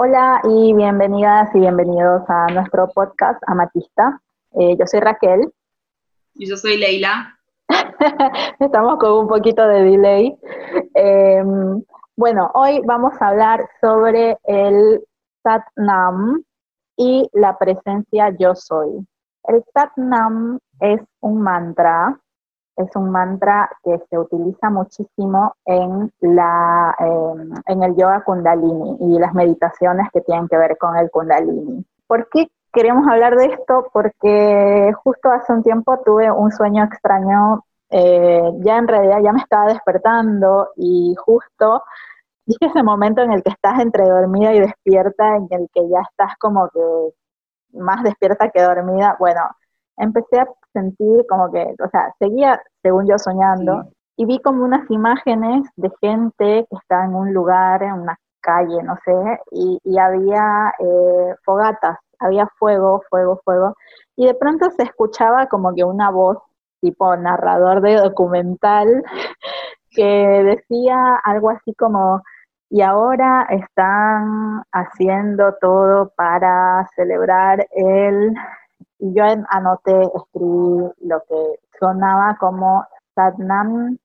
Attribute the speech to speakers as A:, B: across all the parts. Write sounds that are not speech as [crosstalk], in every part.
A: Hola y bienvenidas y bienvenidos a nuestro podcast Amatista. Eh, yo soy Raquel.
B: Y yo soy Leila. [laughs]
A: Estamos con un poquito de delay. Em, bueno, hoy vamos a hablar sobre el Satnam y la presencia yo soy. El Satnam es un mantra es un mantra que se utiliza muchísimo en, la, em, en el yoga kundalini y las meditaciones que tienen que ver con el kundalini. ¿Por qué queremos hablar de esto? Porque justo hace un tiempo tuve un sueño extraño, eh, ya en realidad ya me estaba despertando y justo dije ese momento en el que estás entre dormida y despierta, en el que ya estás como que más despierta que dormida. Bueno, empecé a sentir como que, o sea, seguía, según yo, soñando, y vi como unas imágenes de gente que estaba en un lugar, en una calle, no sé, y, había eh, fogatas, había fuego, fuego, fuego, y de pronto se escuchaba como que una voz tipo narrador de documental [laughs] que decía algo así como, y ahora están haciendo todo para celebrar el y yo anoté, escribí lo que sonaba como Satnam,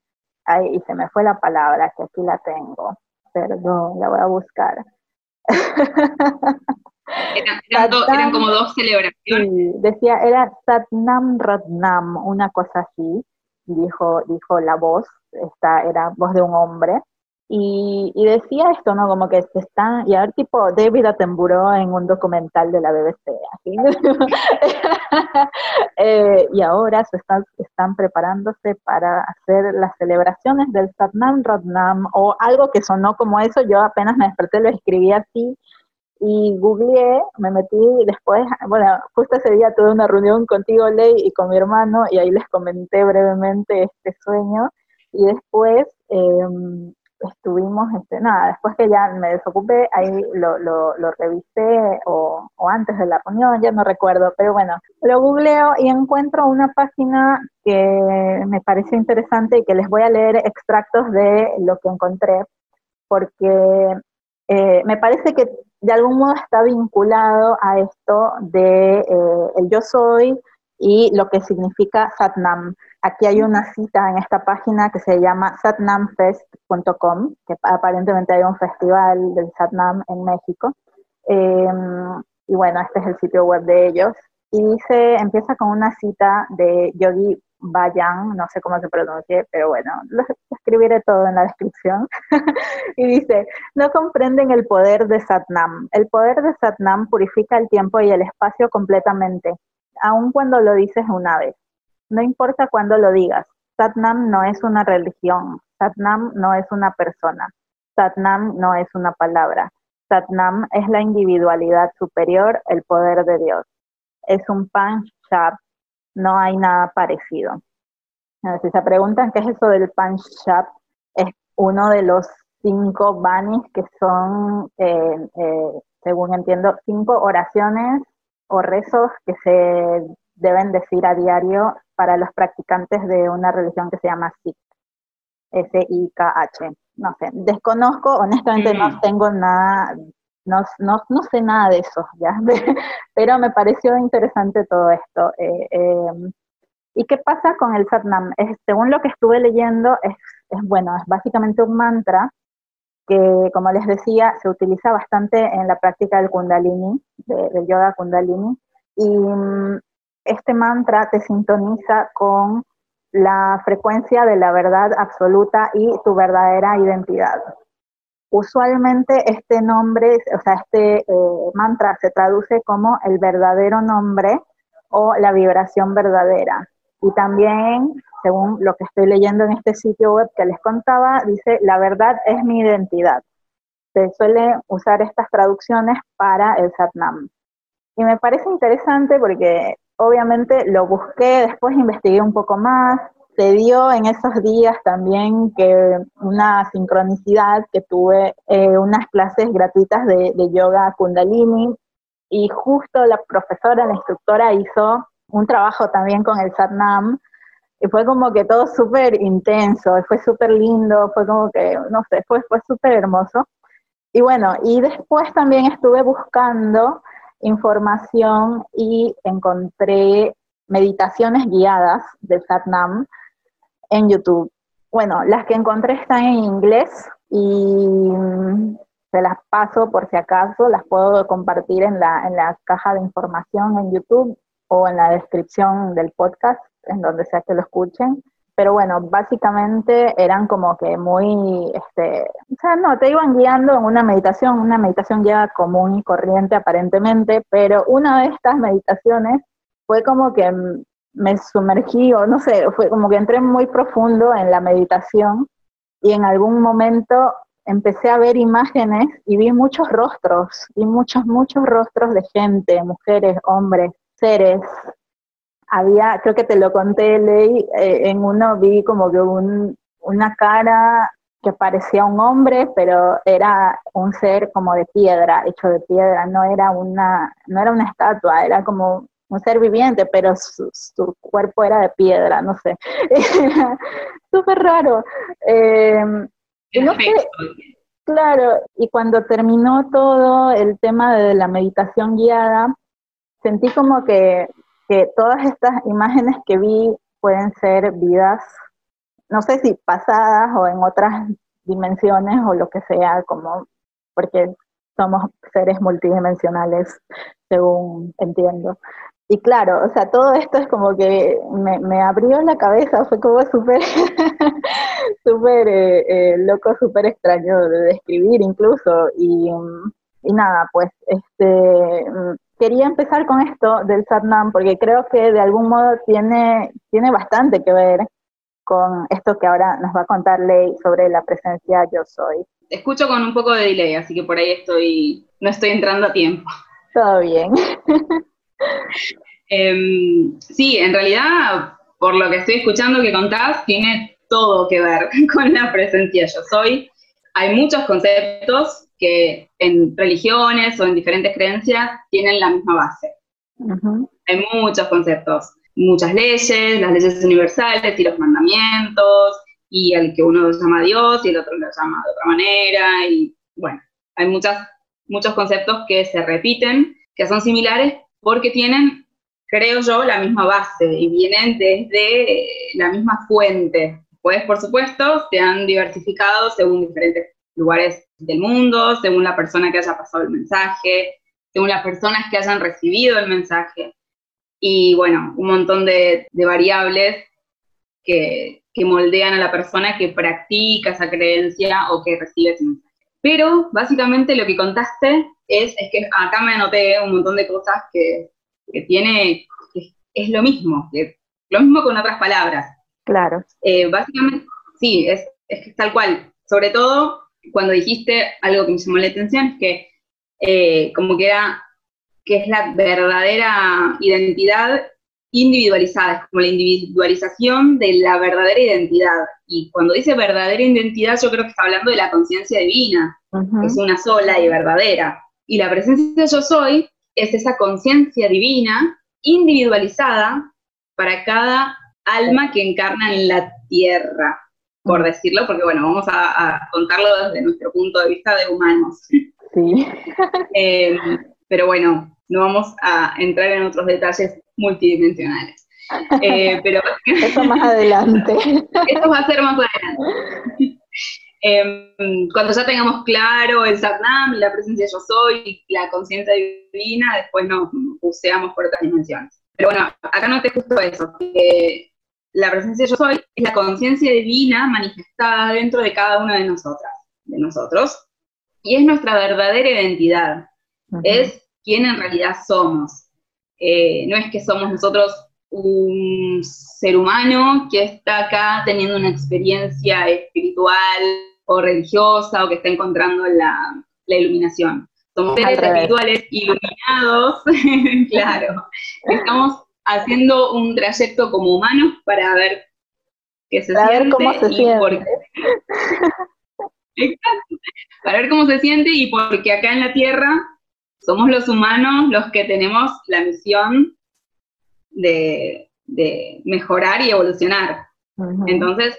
A: y se me fue la palabra, que aquí la tengo, perdón, la voy a buscar. [laughs]
B: Eran, como dos celebraciones. Sí,
A: decía, era Satnam Ratnam, una cosa así, dijo, dijo la voz, esta era voz de un hombre, y, decía esto, ¿no? Como que se están, y a ver, tipo David Attenborough en un documental de la BBC, así. [laughs] Eh, y ahora se están, están preparándose para hacer las celebraciones del Satnam Radnam, o algo que sonó como eso, yo apenas me desperté, lo escribí así, y googleé, me metí y después, bueno, justo ese día tuve una reunión contigo, Ley, y con mi hermano, y ahí les comenté brevemente este sueño, y después... Eh, estuvimos, este, nada, después que ya me desocupé, ahí lo, lo, revisé o, o, antes de la reunión, ya no recuerdo, pero bueno, lo googleo y encuentro una página que me pareció interesante y que les voy a leer extractos de lo que encontré, porque eh, me parece que de algún modo está vinculado a esto de eh, el yo soy y lo que significa Satnam. Aquí hay una cita en esta página que se llama satnamfest.com, que aparentemente hay un festival del Satnam en México. Em, y bueno, este es el sitio web de ellos. Y dice, empieza con una cita de Yogi Bayan, no sé cómo se pronuncie, pero bueno, lo escribiré todo en la descripción. [laughs] y dice, no comprenden el poder de Satnam. El poder de Satnam purifica el tiempo y el espacio completamente, aun cuando lo dices una vez. No importa cuándo lo digas, Satnam no es una religión, Satnam no es una persona, Satnam no es una palabra, Satnam es la individualidad superior, el poder de Dios. Es un Panchab, no hay nada parecido. Si se preguntan qué es eso del Panchab, es uno de los cinco banis que son, eh, eh, según entiendo, cinco oraciones o rezos que se deben decir a diario para los practicantes de una religión que se llama Sikh, S-I-K-H. No sé, desconozco, honestamente no mm. tengo nada, no, no, no, sé nada de eso, ¿ya? [laughs] pero me pareció interesante todo esto. Eh, em, ¿Y qué pasa con el Satnam? Es, según lo que estuve leyendo, es, es, bueno, es básicamente un mantra que, como les decía, se utiliza bastante en la práctica del Kundalini, del yoga Kundalini, y mm, este mantra te sintoniza con la frecuencia de la verdad absoluta y tu verdadera identidad. Usualmente este nombre, o sea, este eh, mantra se traduce como el verdadero nombre o la vibración verdadera. Y también, según lo que estoy leyendo en este sitio web que les contaba, dice, la verdad es mi identidad. Se suele usar estas traducciones para el Satnam. Y me parece interesante porque obviamente lo busqué, después investigué un poco más, se dio en esos días también que una sincronicidad que tuve eh, unas clases gratuitas de, de, yoga kundalini y justo la profesora, la instructora hizo un trabajo también con el Satnam y fue como que todo súper intenso, fue súper lindo, fue como que, no sé, fue, fue súper hermoso. y bueno, y después también estuve buscando información y encontré meditaciones guiadas de Satnam en YouTube. Bueno, las que encontré están en inglés y se las paso por si acaso, las puedo compartir en la, en la caja de información en YouTube o en la descripción del podcast, en donde sea que lo escuchen. Pero bueno, básicamente eran como que muy, este, o sea, no, te iban guiando en una meditación, una meditación ya común y corriente aparentemente, pero una de estas meditaciones fue como que me sumergí, o no sé, fue como que entré muy profundo en la meditación y en algún momento empecé a ver imágenes y vi muchos rostros, y muchos, muchos rostros de gente, mujeres, hombres, seres. Había, creo que te lo conté, Ley, eh, en uno vi como que un, una cara que parecía un hombre, pero era un ser como de piedra, hecho de piedra, no era una, no era una estatua, era como un ser viviente, pero su, cuerpo era de piedra, no sé. [laughs] súper raro. Eh, claro, y cuando terminó todo el tema de la meditación guiada, sentí como que, todas estas imágenes que vi pueden ser vidas, no sé si pasadas o en otras dimensiones o lo que sea, como porque somos seres multidimensionales, según entiendo. Y claro, o sea, todo esto es como que me, abrió la cabeza, fue como súper, [laughs] súper eh, eh, loco, súper extraño de describir incluso. Y, nada, pues este quería empezar con esto del Satnam porque creo que de algún modo tiene, tiene bastante que ver con esto que ahora nos va a contar Ley sobre la presencia yo soy.
B: Escucho con un poco de delay, así que por ahí estoy, no estoy entrando a tiempo.
A: Todo bien. [laughs]
B: Em, sí, en realidad, por lo que estoy escuchando que contás, tiene todo que ver [laughs] con la presencia yo soy. Hay muchos conceptos que en religiones o en diferentes creencias tienen la misma base. Hay muchos conceptos, muchas leyes, las leyes universales y los mandamientos, y el que uno lo llama Dios y el otro lo llama de otra manera, y bueno, hay muchas, muchos conceptos que se repiten, que son similares, porque tienen, creo yo, la misma base y vienen desde la misma fuente. Pues, por supuesto, se han diversificado según diferentes lugares del mundo, según la persona que haya pasado el mensaje, según las personas que hayan recibido el mensaje. Y bueno, un montón de, variables que, que moldean a la persona que practica esa creencia o que recibe ese mensaje. Pero básicamente lo que contaste es, es que acá me anoté un montón de cosas que, tiene, es lo mismo, lo mismo con otras palabras.
A: Claro.
B: Eh, básicamente, sí, es, es tal cual. Sobre todo cuando dijiste algo que me llamó la atención, es que eh, como que era, que es la verdadera identidad individualizada, es como la individualización de la verdadera identidad. Y cuando dice verdadera identidad, yo creo que está hablando de la conciencia divina, que es una sola y verdadera. Y la presencia yo soy es esa conciencia divina individualizada para cada alma que encarna en la tierra, por decirlo, porque bueno, vamos a, contarlo desde nuestro punto de vista de humanos.
A: Sí. [laughs]
B: Eh, pero bueno, no vamos a entrar en otros detalles multidimensionales. Eh, pero [laughs]
A: eso más adelante.
B: Eso va a ser más adelante. Em, cuando ya tengamos claro el Satnam la presencia yo soy y la conciencia divina, después nos buceamos por otras dimensiones. Pero bueno, acá no te justo eso, que la presencia yo soy es la conciencia divina manifestada dentro de cada una de nosotras, de nosotros, y es nuestra verdadera identidad, es quien en realidad somos. Eh, no es que somos nosotros un ser humano que está acá teniendo una experiencia espiritual o religiosa o que está encontrando la, iluminación. Somos seres espirituales iluminados, [laughs] claro. Estamos haciendo un trayecto como humanos para ver qué se
A: para
B: siente.
A: Ver cómo se siente. [laughs]
B: Exacto. Para ver cómo se siente y porque acá en la Tierra somos los humanos los que tenemos la misión de, mejorar y evolucionar. Entonces,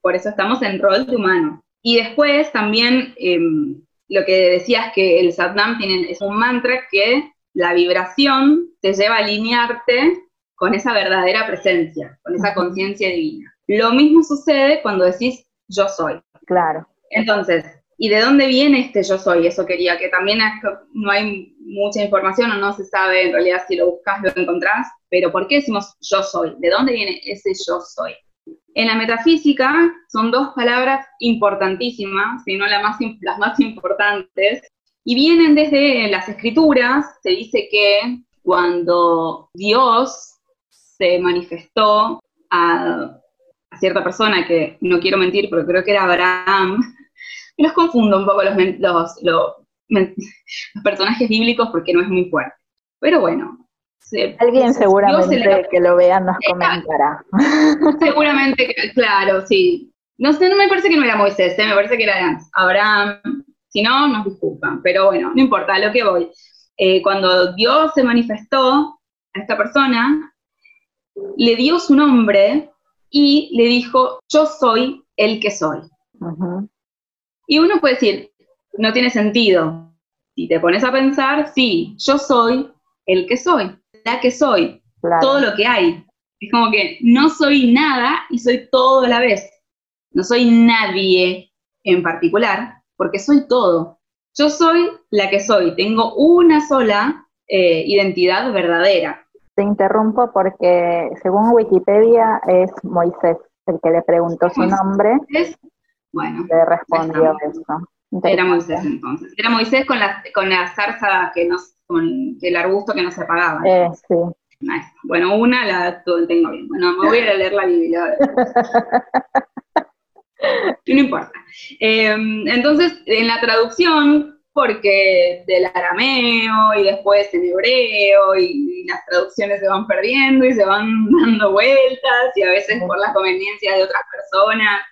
B: por eso estamos en rol de humano. Y después también, em, lo que decías que el Satnam tiene, es un mantra que la vibración te lleva a alinearte con esa verdadera presencia, con esa conciencia divina. Lo mismo sucede cuando decís yo soy.
A: Claro.
B: Entonces, ¿y de dónde viene este yo soy? Eso quería, que también no hay mucha información o no se sabe en realidad si lo buscas, lo encontrás, pero ¿por qué decimos yo soy? ¿De dónde viene ese yo soy? En la metafísica son dos palabras importantísimas, si no más, las más importantes, y vienen desde las escrituras, se dice que cuando Dios se manifestó a, cierta persona, que no quiero mentir, pero creo que era Abraham, [laughs] los confundo un poco los, los, [laughs] los personajes bíblicos porque no es muy fuerte. Pero bueno,
A: Alguien seguramente que lo vea nos comentará. [laughs]
B: Seguramente, claro, sí. No sé, no me parece que no era Moisés, ¿eh? me parece que era Abraham. Si no, nos disculpan. Pero bueno, no importa, a lo que voy. Eh, cuando Dios se manifestó a esta persona, le dio su nombre y le dijo, yo soy el que soy. Y uno puede decir, no tiene sentido. Si te pones a pensar, sí, yo soy el que soy la que soy, todo lo que hay. Es como que no soy nada y soy todo a la vez. No soy nadie en particular, porque soy todo. Yo soy la que soy, tengo una sola eh, identidad verdadera.
A: Te interrumpo porque según Wikipedia es Moisés el que le preguntó su nombre.
B: Bueno,
A: le respondió eso.
B: Era Moisés entonces. Era Moisés con la, con la zarza que nos con el arbusto que no se apagaba.
A: Eh, sí.
B: Bueno, una la tengo bien. Bueno, me voy a leer la Biblia. [laughs] no importa. Em, entonces, en la traducción, porque del arameo y después en hebreo y, las traducciones se van perdiendo y se van [laughs] dando vueltas y a veces por la conveniencia de otras personas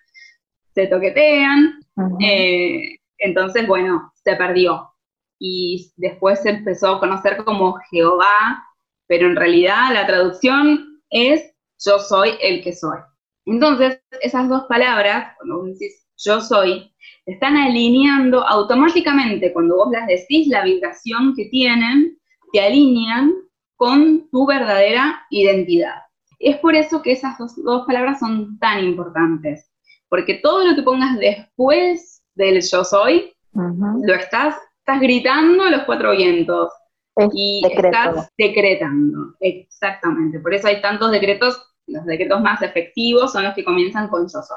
B: se toquetean. Eh, entonces, bueno, se perdió y después se empezó a conocer como Jehová, pero en realidad la traducción es yo soy el que soy. Entonces, esas dos palabras, cuando vos decís yo soy, están alineando automáticamente, cuando vos las decís, la vibración que tienen, te alinean con tu verdadera identidad. Es por eso que esas dos, palabras son tan importantes, porque todo lo que pongas después del yo soy, lo estás estás gritando a los cuatro vientos y estás decretando, exactamente. Por eso hay tantos decretos, los decretos más efectivos son los que comienzan con yo soy.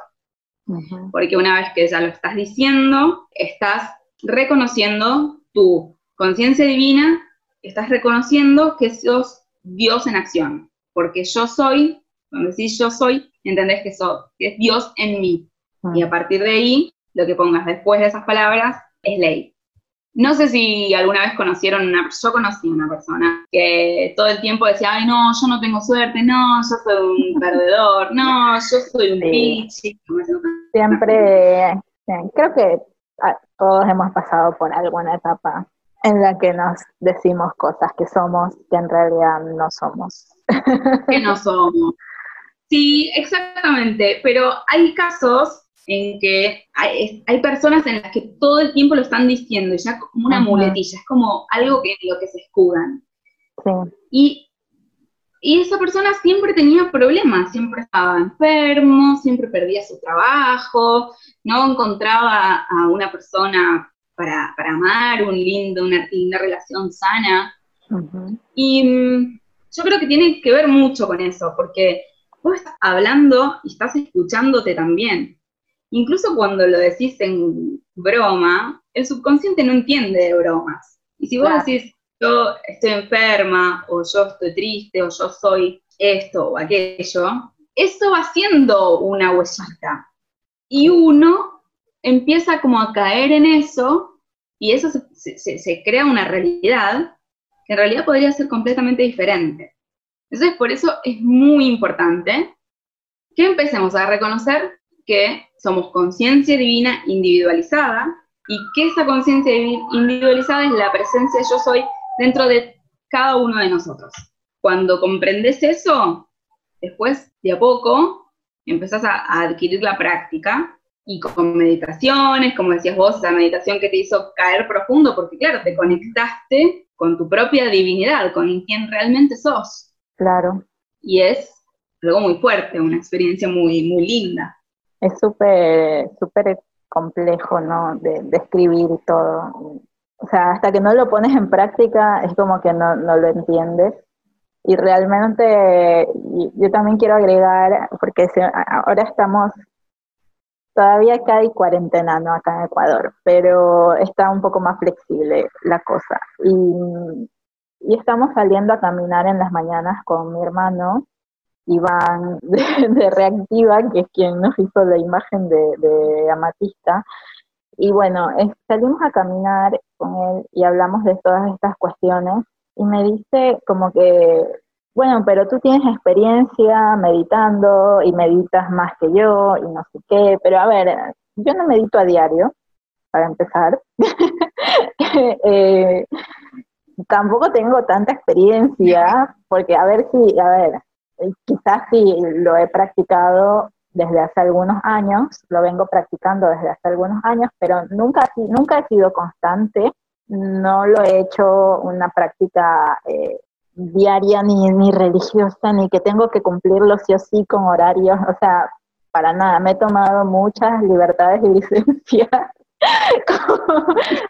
B: Porque una vez que ya lo estás diciendo, estás reconociendo tu conciencia divina, estás reconociendo que sos Dios en acción. Porque yo soy, cuando decís yo soy, entendés que, que es Dios en mí. Y a partir de ahí, lo que pongas después de esas palabras es ley. No sé si alguna vez conocieron una, yo conocí una persona que todo el tiempo decía, ay no, yo no tengo suerte, no, yo soy un [laughs] perdedor, no, yo soy un pichi.
A: Siempre, creo que todos hemos pasado por alguna etapa en la que nos decimos cosas que somos que en realidad no somos.
B: Que no somos. Sí, exactamente, pero hay casos en que hay, personas en las que todo el tiempo lo están diciendo, ya como una muletilla, es como algo que lo que se escudan. Y, esa persona siempre tenía problemas, siempre estaba enfermo, siempre perdía su trabajo, no encontraba a una persona para, amar, un lindo, una linda relación sana. Y mm, yo creo que tiene que ver mucho con eso, porque vos estás hablando y estás escuchándote también. Incluso cuando lo decís en broma, el subconsciente no entiende de bromas. Y si vos decís, yo estoy enferma, o yo estoy triste, o yo soy esto o aquello, eso va siendo una huesita. Y uno empieza como a caer en eso, y eso se, se crea una realidad que en realidad podría ser completamente diferente. Entonces, por eso es muy importante que empecemos a reconocer que somos conciencia divina individualizada y que esa conciencia individualizada es la presencia yo soy dentro de cada uno de nosotros. Cuando comprendes eso, después de a poco empezás a, adquirir la práctica y con meditaciones, como decías vos, esa meditación que te hizo caer profundo, porque claro, te conectaste con tu propia divinidad, con quien realmente sos.
A: Claro.
B: Y es algo muy fuerte, una experiencia muy, muy linda.
A: Es súper, súper complejo, ¿no? De, describir todo. O sea, hasta que no lo pones en práctica es como que no, no lo entiendes. Y realmente yo también quiero agregar, porque ahora estamos Todavía hay cuarentena, ¿no? Acá en Ecuador, pero está un poco más flexible la cosa. Y, estamos saliendo a caminar en las mañanas con mi hermano, Iván [laughs] de, Reactiva, que es quien nos hizo la imagen de, Amatista. Y bueno, salimos a caminar con él y hablamos de todas estas cuestiones y me dice como que bueno, pero tú tienes experiencia meditando y meditas más que yo y no sé qué, pero a ver, yo no medito a diario, para empezar. [laughs] Eh, tampoco tengo tanta experiencia, porque a ver si, a ver, quizás sí lo he practicado desde hace algunos años, lo vengo practicando desde hace algunos años, pero nunca, nunca he sido constante, no lo he hecho una práctica eh, diaria ni, ni religiosa, ni que tengo que cumplirlo sí o sí con horarios, o sea, para nada, me he tomado muchas libertades y [laughs] licencias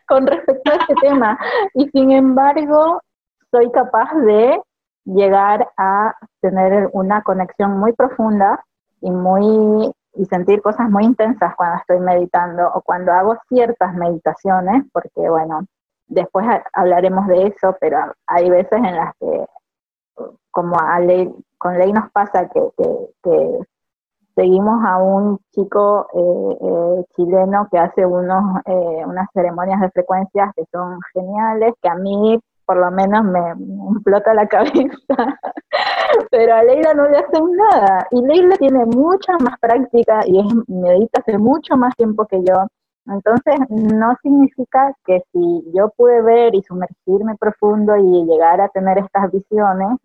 A: con, respecto a este tema. Y sin embargo, soy capaz de llegar a tener una conexión muy profunda y muy y sentir cosas muy intensas cuando estoy meditando o cuando hago ciertas meditaciones, porque bueno, Después hablaremos de eso, pero hay veces en las que, como a ley, con ley nos pasa que, seguimos a un chico eh, eh, chileno que hace unos, eh, unas ceremonias de frecuencias que son geniales, que a mí por lo menos me, explota la [laughs] cabeza, pero a Leila no le hacen nada. Y Leila tiene mucha más práctica y es, medita hace mucho más tiempo que yo. Entonces, no significa que si yo pude ver y sumergirme profundo y llegar a tener estas visiones,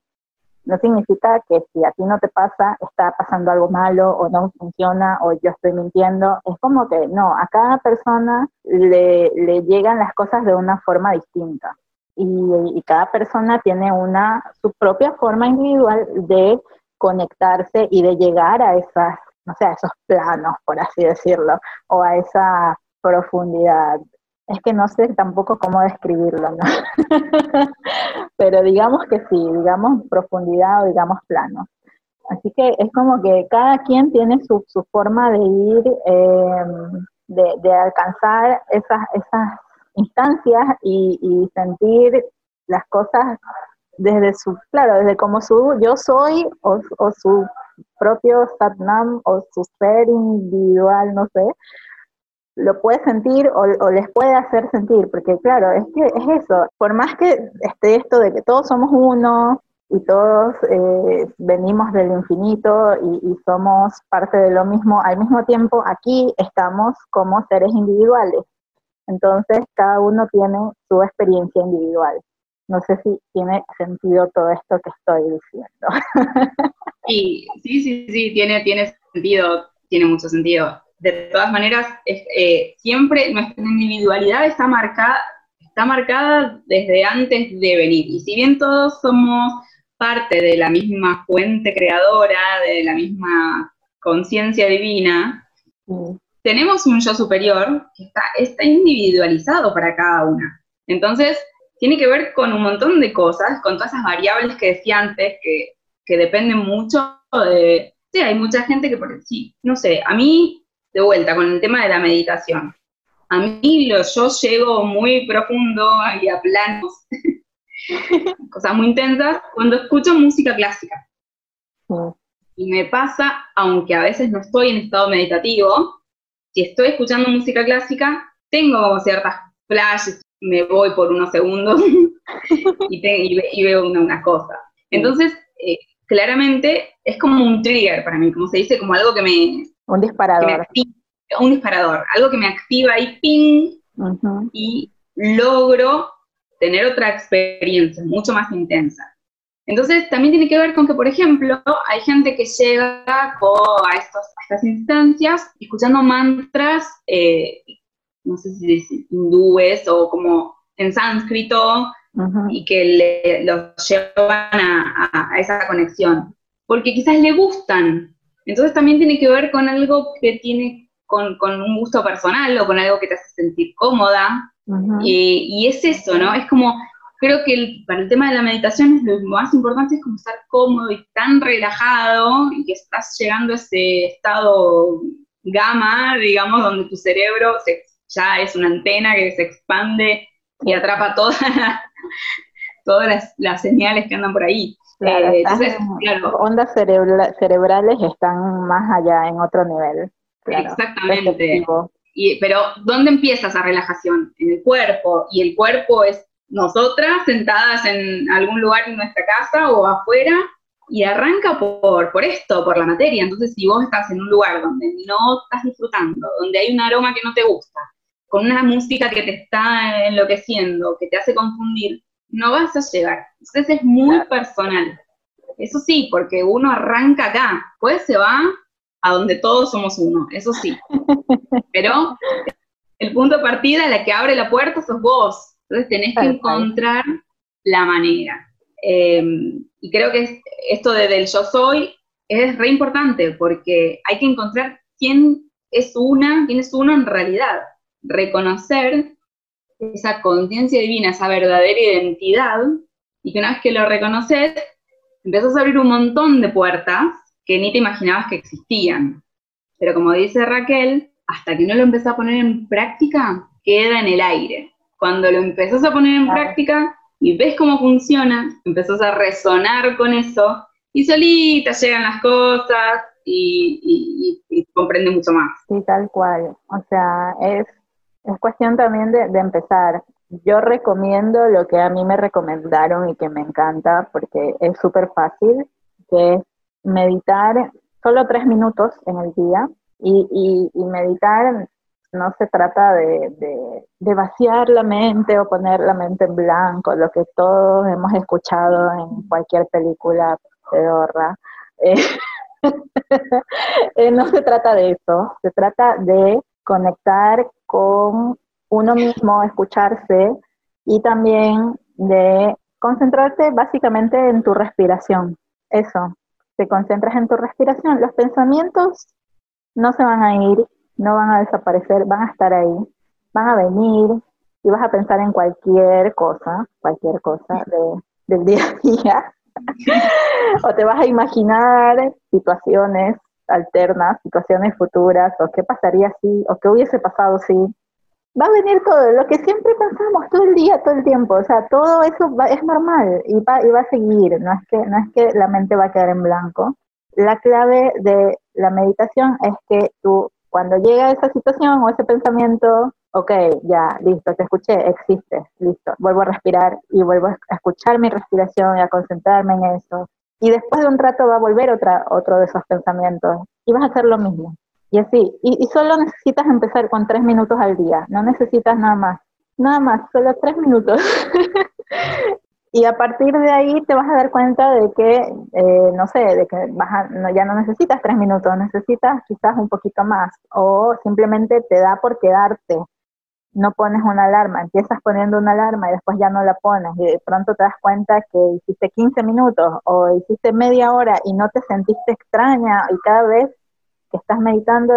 A: no significa que si a ti no te pasa, está pasando algo malo o no funciona o yo estoy mintiendo. Es como que no, a cada persona le, llegan las cosas de una forma distinta. Y, cada persona tiene una su propia forma individual de conectarse y de llegar a esas, no sé, a esos planos, por así decirlo, o a esa profundidad. Es que no sé tampoco cómo describirlo, ¿no? [laughs] Pero digamos que sí, digamos profundidad o digamos plano. Así que es como que cada quien tiene su, su forma de ir, em, de, alcanzar esas, esas instancias y, sentir las cosas desde su, claro, desde como su yo soy o, su propio Satnam o su ser individual, no sé, lo puede sentir o, les puede hacer sentir, porque claro, es que es eso, por más que esté esto de que todos somos uno y todos eh, venimos del infinito y, somos parte de lo mismo, al mismo tiempo aquí estamos como seres individuales. Entonces cada uno tiene su experiencia individual. No sé si tiene sentido todo esto que estoy diciendo. [laughs]
B: sí, sí, sí, sí, tiene, tiene sentido, tiene mucho sentido de todas maneras, eh, siempre nuestra individualidad está marcada, está marcada desde antes de venir. Y si bien todos somos parte de la misma fuente creadora, de la misma conciencia divina, tenemos un yo superior que está, está individualizado para cada una. Entonces, tiene que ver con un montón de cosas, con todas esas variables que decía antes, que, que dependen mucho de... Sí, hay mucha gente que, por sí, no sé, a mí de vuelta con el tema de la meditación. A mí lo, yo llego muy profundo y a planos, [laughs] cosas muy intensas, cuando escucho música clásica. Y me pasa, aunque a veces no estoy en estado meditativo, si estoy escuchando música clásica, tengo ciertas flashes, me voy por unos segundos [laughs] y, veo una, cosa. Entonces, eh, claramente es como un trigger para mí, como se dice, como algo que me,
A: un disparador.
B: un disparador, algo que me activa ahí, ping, y logro tener otra experiencia mucho más intensa. Entonces, también tiene que ver con que, por ejemplo, hay gente que llega a, estas instancias escuchando mantras, eh, no sé si es hindúes o como en sánscrito, y que los llevan a, esa conexión, porque quizás le gustan. Entonces también tiene que ver con algo que tiene con, un gusto personal o con algo que te hace sentir cómoda. y, es eso, ¿no? Es como, creo que para el tema de la meditación lo más importante es como estar cómodo y tan relajado y que estás llegando a ese estado gamma, digamos, donde tu cerebro ya es una antena que se expande y atrapa [laughs] todas todas las, señales que andan por ahí.
A: Eh, ondas cerebrales están más allá, en otro nivel.
B: Exactamente. Y, pero, ¿dónde empieza esa relajación? En el cuerpo. Y el cuerpo es nosotras sentadas en algún lugar en nuestra casa o afuera, y arranca por, por esto, por la materia. Entonces, si vos estás en un lugar donde no estás disfrutando, donde hay un aroma que no te gusta, con una música que te está enloqueciendo, que te hace confundir, no vas a llegar. Entonces es muy personal. Eso sí, porque uno arranca acá, pues se va a donde todos somos uno, eso sí. [laughs] Pero el punto de partida, la que abre la puerta, sos vos. Entonces tenés que encontrar la manera. Em, y creo que esto de del yo soy es re importante porque hay que encontrar quién es una, quién es uno en realidad reconocer esa conciencia divina, esa verdadera identidad, y que una vez que lo reconoces, empiezas a abrir un montón de puertas que ni te imaginabas que existían. Pero como dice Raquel, hasta que no lo empezás a poner en práctica, queda en el aire. Cuando lo empezás a poner en práctica y ves cómo funciona, empezás a resonar con eso y solita llegan las cosas y, y, y comprende mucho más.
A: Sí, tal cual. O sea, es es cuestión también de, empezar. Yo recomiendo lo que a mí me recomendaron y que me encanta porque es súper fácil, que es meditar solo tres minutos en el día y, meditar no se trata de, vaciar la mente o poner la mente en blanco, lo que todos hemos escuchado en cualquier película pedorra. Eh, [laughs] eh, no se trata de eso, se trata de conectar con uno mismo, escucharse y también de concentrarte básicamente en tu respiración. Eso, te concentras en tu respiración. Los pensamientos no se van a ir, no van a desaparecer, van a estar ahí, van a venir y vas a pensar en cualquier cosa, cualquier cosa del día a día. [laughs] o te vas a imaginar situaciones alternas, situaciones futuras, o qué pasaría si, o qué hubiese pasado si. Va a venir todo, lo que siempre pensamos todo el día, todo el tiempo, o sea, todo eso es normal y va, y va a seguir, no es, que, no es que la mente va a quedar en blanco. La clave de la meditación es que tú, cuando llega esa situación o ese pensamiento, ok, ya, listo, te escuché, existe, listo, vuelvo a respirar y vuelvo a escuchar mi respiración y a concentrarme en eso y después de un rato va a volver otra, otro de esos pensamientos y vas a hacer lo mismo. Y así, y, solo necesitas empezar con tres minutos al día, no necesitas nada más, nada más, solo tres minutos. [laughs] y a partir de ahí te vas a dar cuenta de que, eh, no sé, de que vas ya no necesitas tres minutos, necesitas quizás un poquito más, o simplemente te da por quedarte. No pones una alarma, empiezas poniendo una alarma y después ya no la pones y de pronto te das cuenta que hiciste 15 minutos o hiciste media hora y no te sentiste extraña y cada vez que estás meditando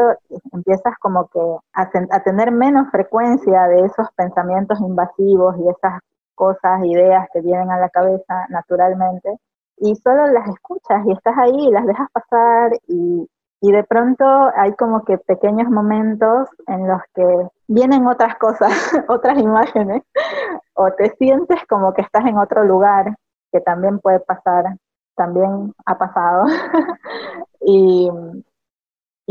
A: empiezas como que a, tener menos frecuencia de esos pensamientos invasivos y esas cosas, ideas que vienen a la cabeza naturalmente y solo las escuchas y estás ahí y las dejas pasar y, y de pronto hay como que pequeños momentos en los que vienen otras cosas, [laughs] otras imágenes, o te sientes como que estás en otro lugar, que también puede pasar, también ha pasado. [laughs] y,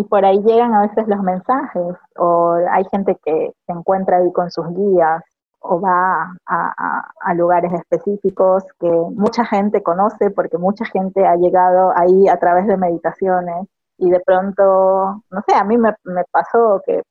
A: por ahí llegan a veces los mensajes, o hay gente que se encuentra ahí con sus guías, o va a, lugares específicos que mucha gente conoce porque mucha gente ha llegado ahí a través de meditaciones y de pronto, no sé, a mí me, pasó que,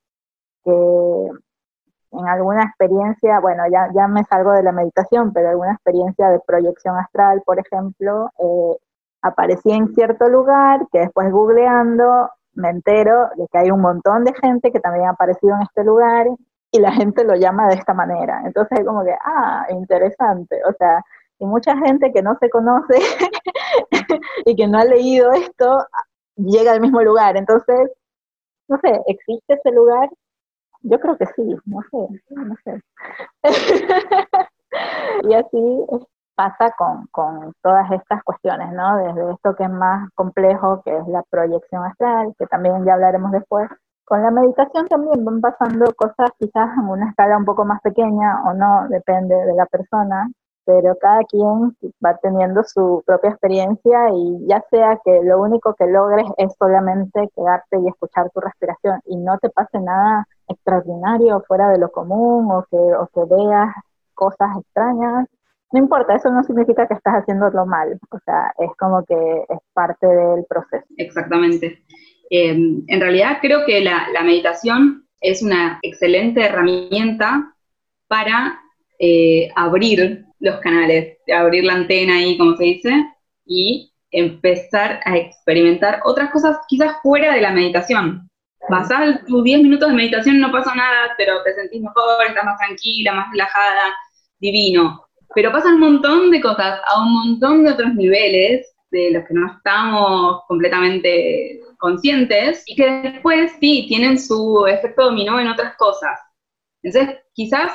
A: en alguna experiencia, bueno, ya, ya me salgo de la meditación, pero alguna experiencia de proyección astral, por ejemplo, eh, aparecí en cierto lugar que después googleando me entero de que hay un montón de gente que también ha aparecido en este lugar y la gente lo llama de esta manera. Entonces es como que, ah, interesante. O sea, y mucha gente que no se conoce [laughs] y que no ha leído esto llega al mismo lugar. Entonces, no sé, ¿existe ese lugar? Yo creo que sí, no sé, no sé. [laughs] y así pasa con, con, todas estas cuestiones, ¿no? Desde esto que es más complejo, que es la proyección astral, que también ya hablaremos después. Con la meditación también van pasando cosas quizás en una escala un poco más pequeña o no, depende de la persona, pero cada quien va teniendo su propia experiencia y ya sea que lo único que logres es solamente quedarte y escuchar tu respiración y no te pase nada extraordinario fuera de lo común o que, o que veas cosas extrañas, no importa, eso no significa que estás haciéndolo mal, o sea, es como que es parte del proceso.
B: Exactamente. Eh, en realidad creo que la, meditación es una excelente herramienta para eh, abrir los canales, abrir la antena ahí, como se dice, y empezar a experimentar otras cosas quizás fuera de la meditación. Pasar tus 10 minutos de meditación, no pasa nada, pero te sentís mejor, estás más tranquila, más relajada, divino. Pero pasan un montón de cosas a un montón de otros niveles de los que no estamos completamente conscientes y que después sí tienen su efecto dominó en otras cosas. Entonces, quizás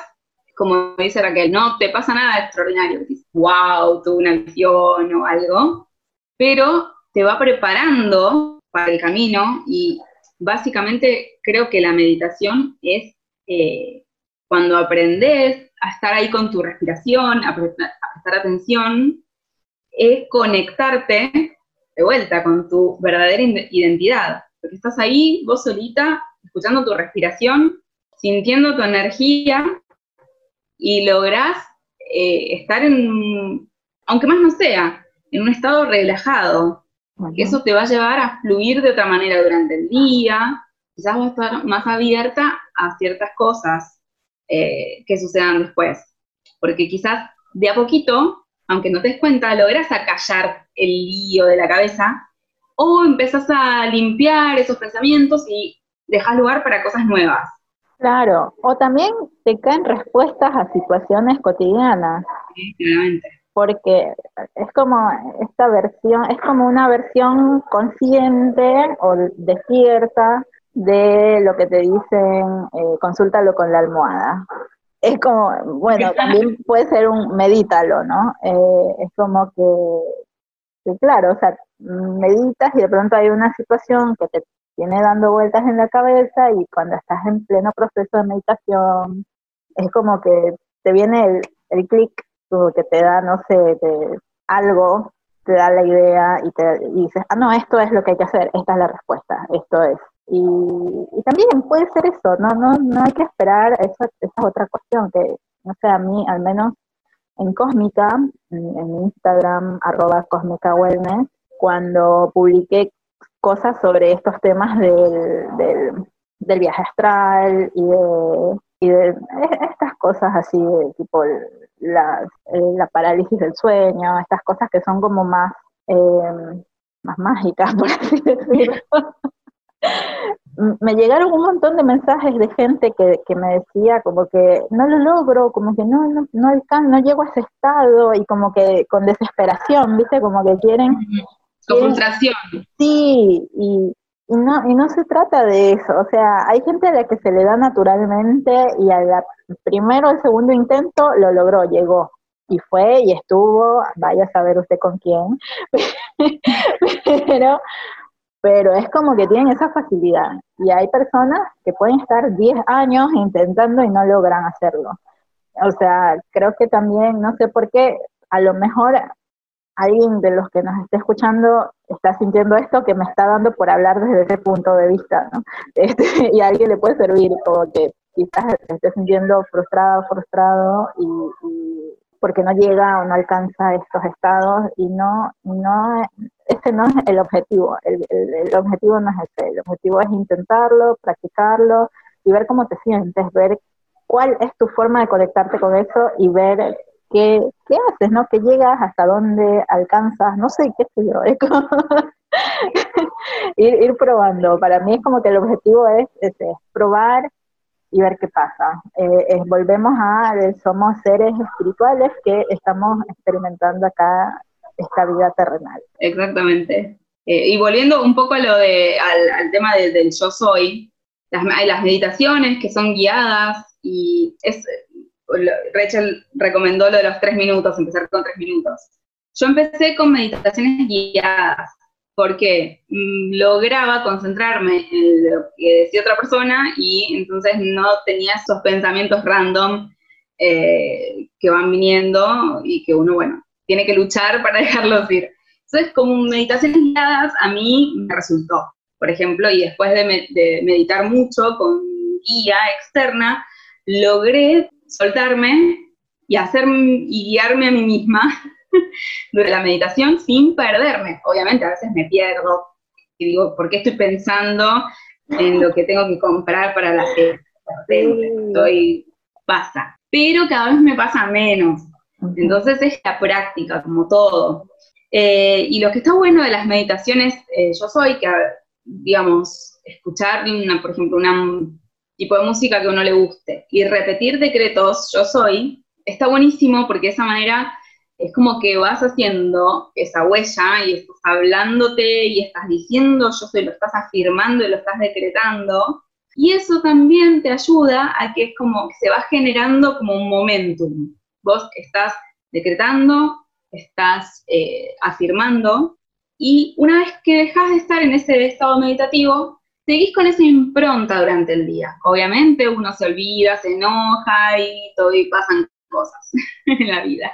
B: como dice Raquel, no te pasa nada extraordinario, dices, wow, tuve una visión o algo, pero te va preparando para el camino y básicamente creo que la meditación es eh, cuando aprendes a estar ahí con tu respiración, a, prestar, atención, es conectarte de vuelta con tu verdadera identidad, porque estás ahí vos solita, escuchando tu respiración, sintiendo tu energía y lográs eh, estar en, aunque más no sea, en un estado relajado. Eso te va a llevar a fluir de otra manera durante el día, quizás vas a estar más abierta a ciertas cosas eh, que sucedan después. Porque quizás de a poquito, aunque no te des cuenta, logras acallar el lío de la cabeza o empezás a limpiar esos pensamientos y dejas lugar para cosas nuevas.
A: Claro, o también te caen respuestas a situaciones cotidianas. Sí, claramente. Porque es como esta versión, es como una versión consciente o despierta de lo que te dicen, eh, consúltalo con la almohada. Es como, bueno, también puede ser un medítalo, ¿no? Eh, es como que, que, claro, o sea, meditas y de pronto hay una situación que te viene dando vueltas en la cabeza y cuando estás en pleno proceso de meditación, es como que te viene el, el clic que te da, no sé, algo, te da la idea y te dices, ah, no, esto es lo que hay que hacer, esta es la respuesta, esto es. Y, también puede ser eso, no, no, no hay que esperar, esa, esa es otra cuestión que, no sé, a mí al menos en Cósmica, en, Instagram, arroba Cósmica Wellness, cuando publiqué cosas sobre estos temas del, del, viaje astral y de, y de estas cosas así, de, tipo la, la, parálisis del sueño, estas cosas que son como más, eh, más mágicas, [laughs] por así decirlo. Me llegaron un montón de mensajes de gente que, que, me decía como que no lo logro, como que no, no, no, no llego a ese estado y como que con desesperación, ¿viste? Como que quieren
B: frustración.
A: Sí, y, no, y no se trata de eso. O sea, hay gente a la que se le da naturalmente y al primero o segundo intento lo logró, llegó. Y fue y estuvo, vaya a saber usted con quién. [laughs] pero, pero es como que tienen esa facilidad. Y hay personas que pueden estar 10 años intentando y no logran hacerlo. O sea, creo que también, no sé por qué, a lo mejor alguien de los que nos esté escuchando está sintiendo esto que me está dando por hablar desde ese punto de vista, ¿no? [laughs] Este, y a alguien le puede servir, como que quizás esté sintiendo frustrado, frustrado y, porque no llega o no alcanza estos estados y no, no, ese no es el objetivo, el, el objetivo no es ese, el objetivo es intentarlo, practicarlo y ver cómo te sientes, ver cuál es tu forma de conectarte con eso y ver qué, qué haces, ¿no? Que llegas, hasta dónde alcanzas, no sé, qué sé yo, es como [laughs] ir, ir, probando. Para mí es como que el objetivo es, es, probar y ver qué pasa. Eh, volvemos a, somos seres espirituales que estamos experimentando acá esta vida terrenal.
B: Exactamente. Eh, y volviendo un poco a lo de, al, tema del yo soy, las, las meditaciones que son guiadas y Rachel recomendó lo de los tres minutos, empezar con tres minutos. Yo empecé con meditaciones guiadas porque mm, lograba concentrarme en lo que decía otra persona y entonces no tenía esos pensamientos random eh, que van viniendo y que uno, bueno, tiene que luchar [laughs] para dejarlos ir. Entonces, como meditaciones guiadas a mí me resultó, por ejemplo, y después de, meditar mucho con guía externa, logré soltarme y hacer y guiarme a mí misma [laughs] durante la meditación sin perderme. Obviamente a veces me pierdo y digo, ¿por qué estoy pensando en lo que tengo que comprar para la fiesta? Estoy, pasa. Pero cada vez me pasa menos. Entonces es la práctica, como todo. Eh, y lo que está bueno de las meditaciones, eh, yo soy que, digamos, escuchar, una, por ejemplo, un tipo de música que uno le guste y repetir decretos, yo soy, está buenísimo porque de esa manera es como que vas haciendo esa huella y estás hablándote y estás diciendo yo soy, lo estás afirmando y lo estás decretando. Y eso también te ayuda a que es como que se va generando como un momentum. Vos estás decretando, estás eh, afirmando, y una vez que dejas de estar en ese estado meditativo, seguís con esa impronta durante el día. Obviamente uno se olvida, se enoja y todo y pasan cosas [laughs] en la vida.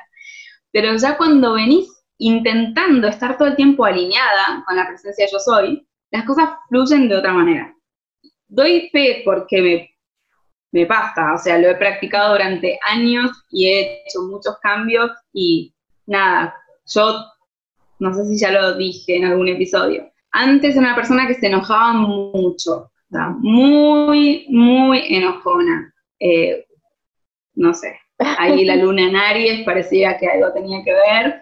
B: Pero ya cuando venís intentando estar todo el tiempo alineada con la presencia yo soy, las cosas fluyen de otra manera. Doy fe porque me, me pasa, o sea, lo he practicado durante años y he hecho muchos cambios y nada, yo no sé si ya lo dije en algún episodio. Antes era una persona que se enojaba mucho, muy, muy enojona. Eh, no sé, ahí la [laughs] luna en Aries parecía que algo tenía que ver.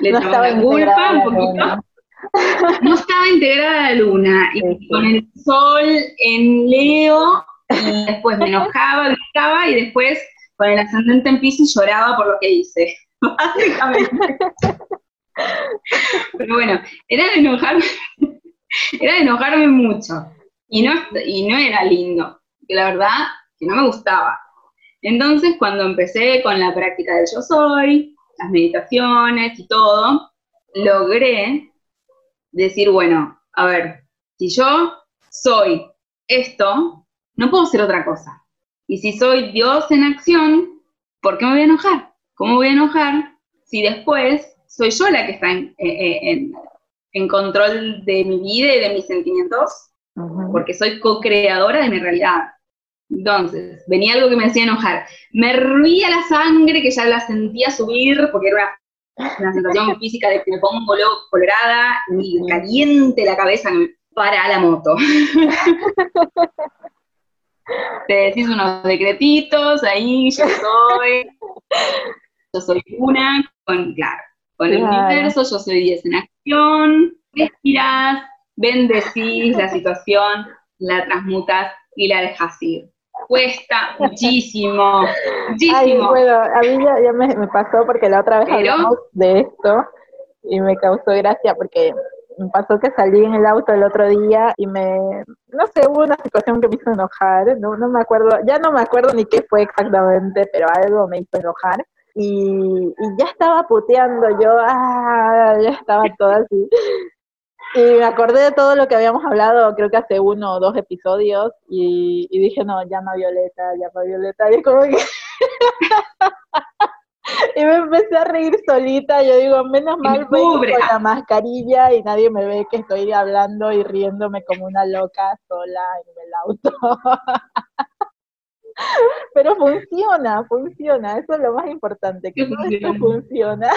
B: Le no la culpa un poquito. No estaba integrada la luna. Y con el sol en Leo, después me enojaba, gritaba, y después con el ascendente en piso y lloraba por lo que hice, [laughs] básicamente. Pero bueno, era de enojarme, [laughs] era enojarme mucho. Y no, y no era lindo, la verdad que no me gustaba. Entonces, cuando empecé con la práctica del yo soy, las meditaciones y todo, logré decir, bueno, a ver, si yo soy esto, no puedo ser otra cosa. Y si soy Dios en acción, ¿por qué me voy a enojar? ¿Cómo voy a enojar si después soy yo la que está en, eh, eh, control de mi vida y de mis sentimientos? Porque soy co-creadora de mi realidad. Entonces, venía algo que me hacía enojar. Me ruía la sangre, que ya la sentía subir, porque era una, sensación [laughs] física de que me pongo colorada y caliente la cabeza para la moto. [laughs] te decís unos decretitos, ahí yo soy, yo soy una, con, claro, con el universo, yo soy 10 en acción, respirás, bendecís la situación, la transmutas y la dejas ir. Cuesta muchísimo, muchísimo. Ay,
A: bueno, a mí ya, me, pasó porque la otra vez hablamos de esto y me causó gracia porque me pasó que salí en el auto el otro día y me, no sé, hubo una situación que me hizo enojar, no, no me acuerdo, ya no me acuerdo ni qué fue exactamente, pero algo me hizo enojar. Y, ya estaba puteando yo, ah, ya estaba toda así. Y me acordé de todo lo que habíamos hablado, creo que hace uno o dos episodios, y, y dije, no, llama a Violeta, llama a Violeta, y como que... [laughs] [laughs] y me empecé a reír solita. Yo digo, menos mal voy con la mascarilla y nadie me ve que estoy hablando y riéndome como una loca sola en el auto. [laughs] Pero funciona, funciona. Eso es lo más importante, que funciona. funciona.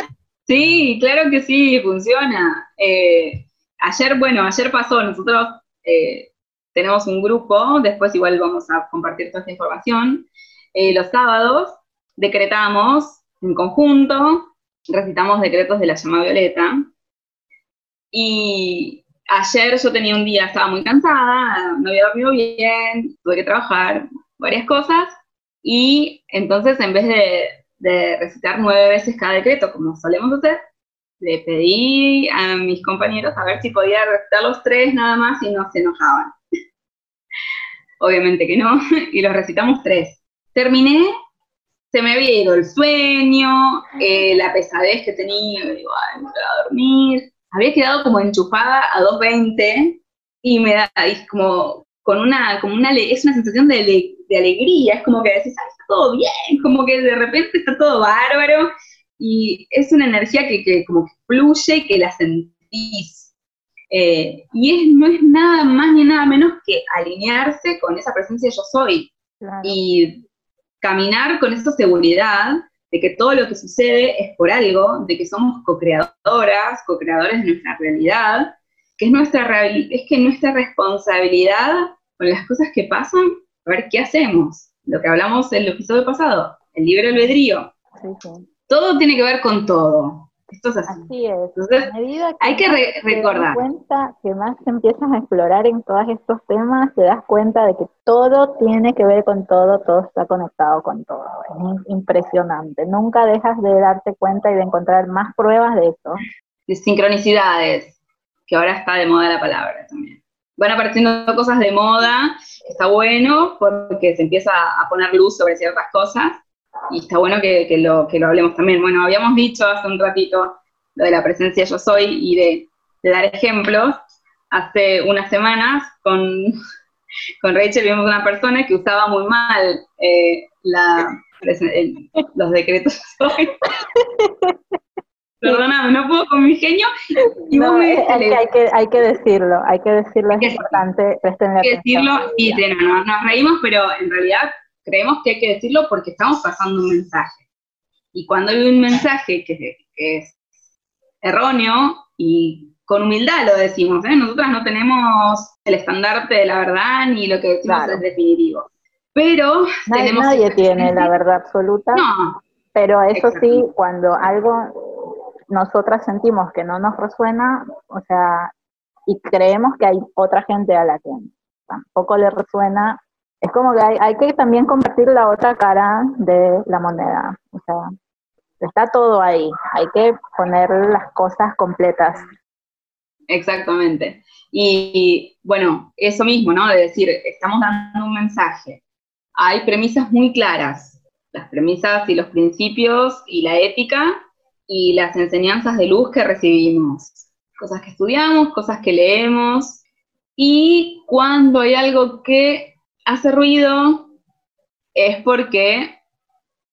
B: Sí, claro que sí, funciona. Eh, ayer, bueno, ayer pasó, nosotros eh, tenemos un grupo, después igual vamos a compartir toda esta información. Eh, los sábados decretamos en conjunto, recitamos decretos de la llama violeta. Y ayer yo tenía un día, estaba muy cansada, no había dormido bien, tuve que trabajar varias cosas. Y entonces en vez de, recitar nueve veces cada decreto, como solemos hacer, le pedí a mis compañeros a ver si podía recitar los tres nada más y no se enojaban. [laughs] Obviamente que no, [laughs] y los recitamos tres. Terminé, se me había ido el sueño, eh, la pesadez que tenía, digo, ay, me voy a dormir. Había quedado como enchufada a 2.20 y me da, como, con una, como una, es una sensación de, de alegría, es como que decís, ay, está todo bien, como que de repente está todo bárbaro y es una energía que, que como que fluye, que la sentís. Eh, y es, no es nada más ni nada menos que alinearse con esa presencia yo soy y caminar con esa seguridad de que todo lo que sucede es por algo, de que somos co-creadoras, co-creadores de nuestra realidad, que es, nuestra, es que nuestra responsabilidad con las cosas que pasan, a ver qué hacemos. Lo que hablamos en el episodio pasado, el libre albedrío. Sí, sí todo tiene que ver con todo. Esto es así.
A: Así es.
B: Entonces, hay que recordar.
A: Te das cuenta que más empiezas a explorar en todos estos temas, te das cuenta de que todo tiene que ver con todo, todo está conectado con todo. Es impresionante. Nunca dejas de darte cuenta y de encontrar más pruebas de eso.
B: De sincronicidades, que ahora está de moda la palabra también. Van apareciendo cosas de moda, está bueno porque se empieza a poner luz sobre ciertas cosas y está bueno que, lo, que lo hablemos también. Bueno, habíamos dicho hace un ratito lo de la presencia yo soy y de, dar ejemplos. Hace unas semanas con, [laughs] con Rachel vimos una persona que usaba muy mal eh, la, los decretos [laughs] soy. [laughs] Perdóname, no puedo con mi genio.
A: Y no, me hay, que, hay que decirlo, hay que decirlo, es importante.
B: Hay que decirlo y nos reímos, pero en realidad creemos que hay que decirlo porque estamos pasando un mensaje. Y cuando hay un mensaje que, es erróneo y con humildad lo decimos, ¿eh? nosotras no tenemos el estandarte de la verdad ni lo que decimos es definitivo. Pero
A: nadie, nadie tiene la verdad absoluta. No. Pero eso sí, cuando algo nosotras sentimos que no nos resuena, o sea, y creemos que hay otra gente a la que tampoco le resuena, es como que hay, que también compartir la otra cara de la moneda. O sea, está todo ahí. Hay que poner las cosas completas.
B: Exactamente. Y, bueno, eso mismo, ¿no? De decir, estamos dando un mensaje. Hay premisas muy claras. Las premisas y los principios y la ética y las enseñanzas de luz que recibimos. Cosas que estudiamos, cosas que leemos. Y cuando hay algo que hace ruido es porque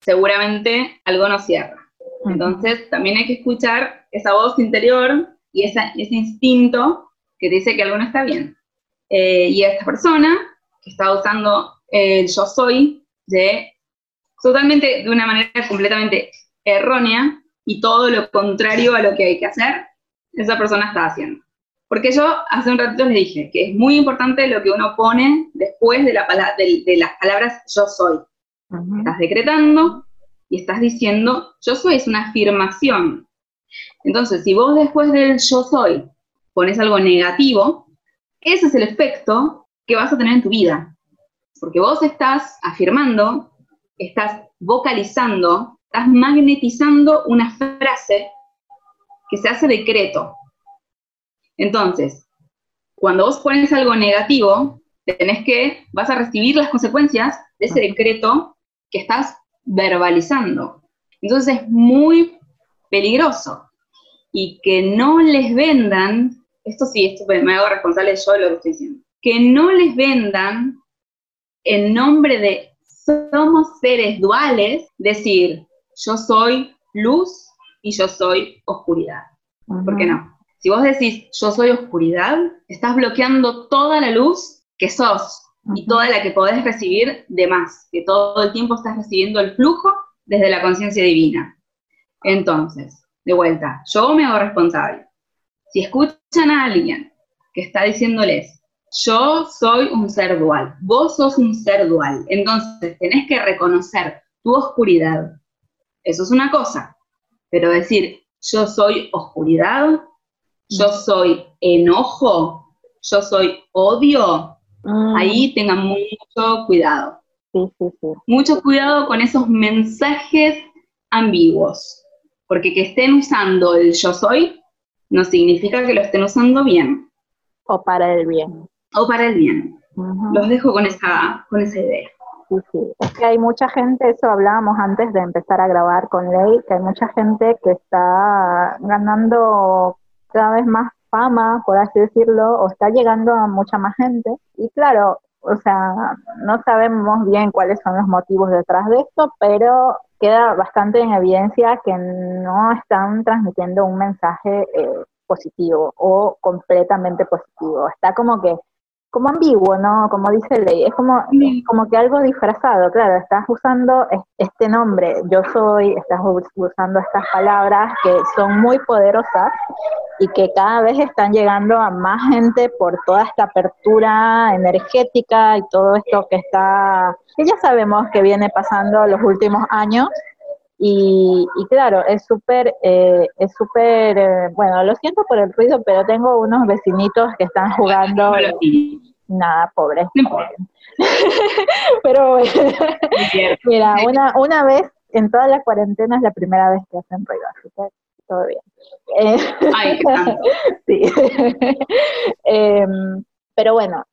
B: seguramente algo nos cierra. Entonces también hay que escuchar esa voz interior y ese instinto que dice que algo no está bien. Eh, y esta persona que está usando el yo soy de totalmente de una manera completamente errónea y todo lo contrario a lo que hay que hacer, esa persona está haciendo. Porque yo hace un ratito les dije que es muy importante lo que uno pone después de, la, de, las palabras yo soy. Estás decretando y estás diciendo yo soy, es una afirmación. Entonces, si vos después del yo soy pones algo negativo, ese es el efecto que vas a tener en tu vida. Porque vos estás afirmando, estás vocalizando, estás magnetizando una frase que se hace decreto. Entonces, cuando vos pones algo negativo, tenés que, vas a recibir las consecuencias de ese decreto que estás verbalizando. Entonces es muy peligroso. Y que no les vendan, esto sí, esto me hago responsable yo de lo que estoy diciendo, que no les vendan en nombre de somos seres duales, decir yo soy luz y yo soy oscuridad. ¿Por qué no? Si vos decís yo soy oscuridad, estás bloqueando toda la luz que sos y toda la que podés recibir de más, que todo el tiempo estás recibiendo el flujo desde la conciencia divina. Entonces, de vuelta, yo me hago responsable. Si escuchan a alguien que está diciéndoles yo soy un ser dual, vos sos un ser dual, entonces tenés que reconocer tu oscuridad. Eso es una cosa, pero decir, yo soy oscuridad, yo soy enojo, yo soy odio, mm. ahí tengan mucho cuidado. Mucho cuidado con esos mensajes ambiguos, porque que estén usando el yo soy no significa que lo estén usando bien.
A: O para el bien.
B: O para el bien. Los dejo con esa, con esa idea.
A: Sí, sí. Es que hay mucha gente, eso hablábamos antes de empezar a grabar con Ley, que hay mucha gente que está ganando cada vez más fama, por así decirlo, o está llegando a mucha más gente. Y claro, o sea, no sabemos bien cuáles son los motivos detrás de esto, pero queda bastante en evidencia que no están transmitiendo un mensaje eh, positivo o completamente positivo. Está como que como ambiguo, ¿no? Como dice Ley, es como, como que algo disfrazado, claro, estás usando este nombre, yo soy, estás usando estas palabras que son muy poderosas y que cada vez están llegando a más gente por toda esta apertura energética y todo esto que está, que ya sabemos que viene pasando los últimos años. Y, claro, es súper, eh, es súper, eh, bueno, lo siento por el ruido, pero tengo unos vecinitos que están jugando. Nada, pobre. [laughs] pero mira, una, una vez en toda la cuarentena es la primera vez que hacen ruido, así que todo bien.
B: Eh, Ay, [laughs]
A: sí. [laughs] Em, pero bueno,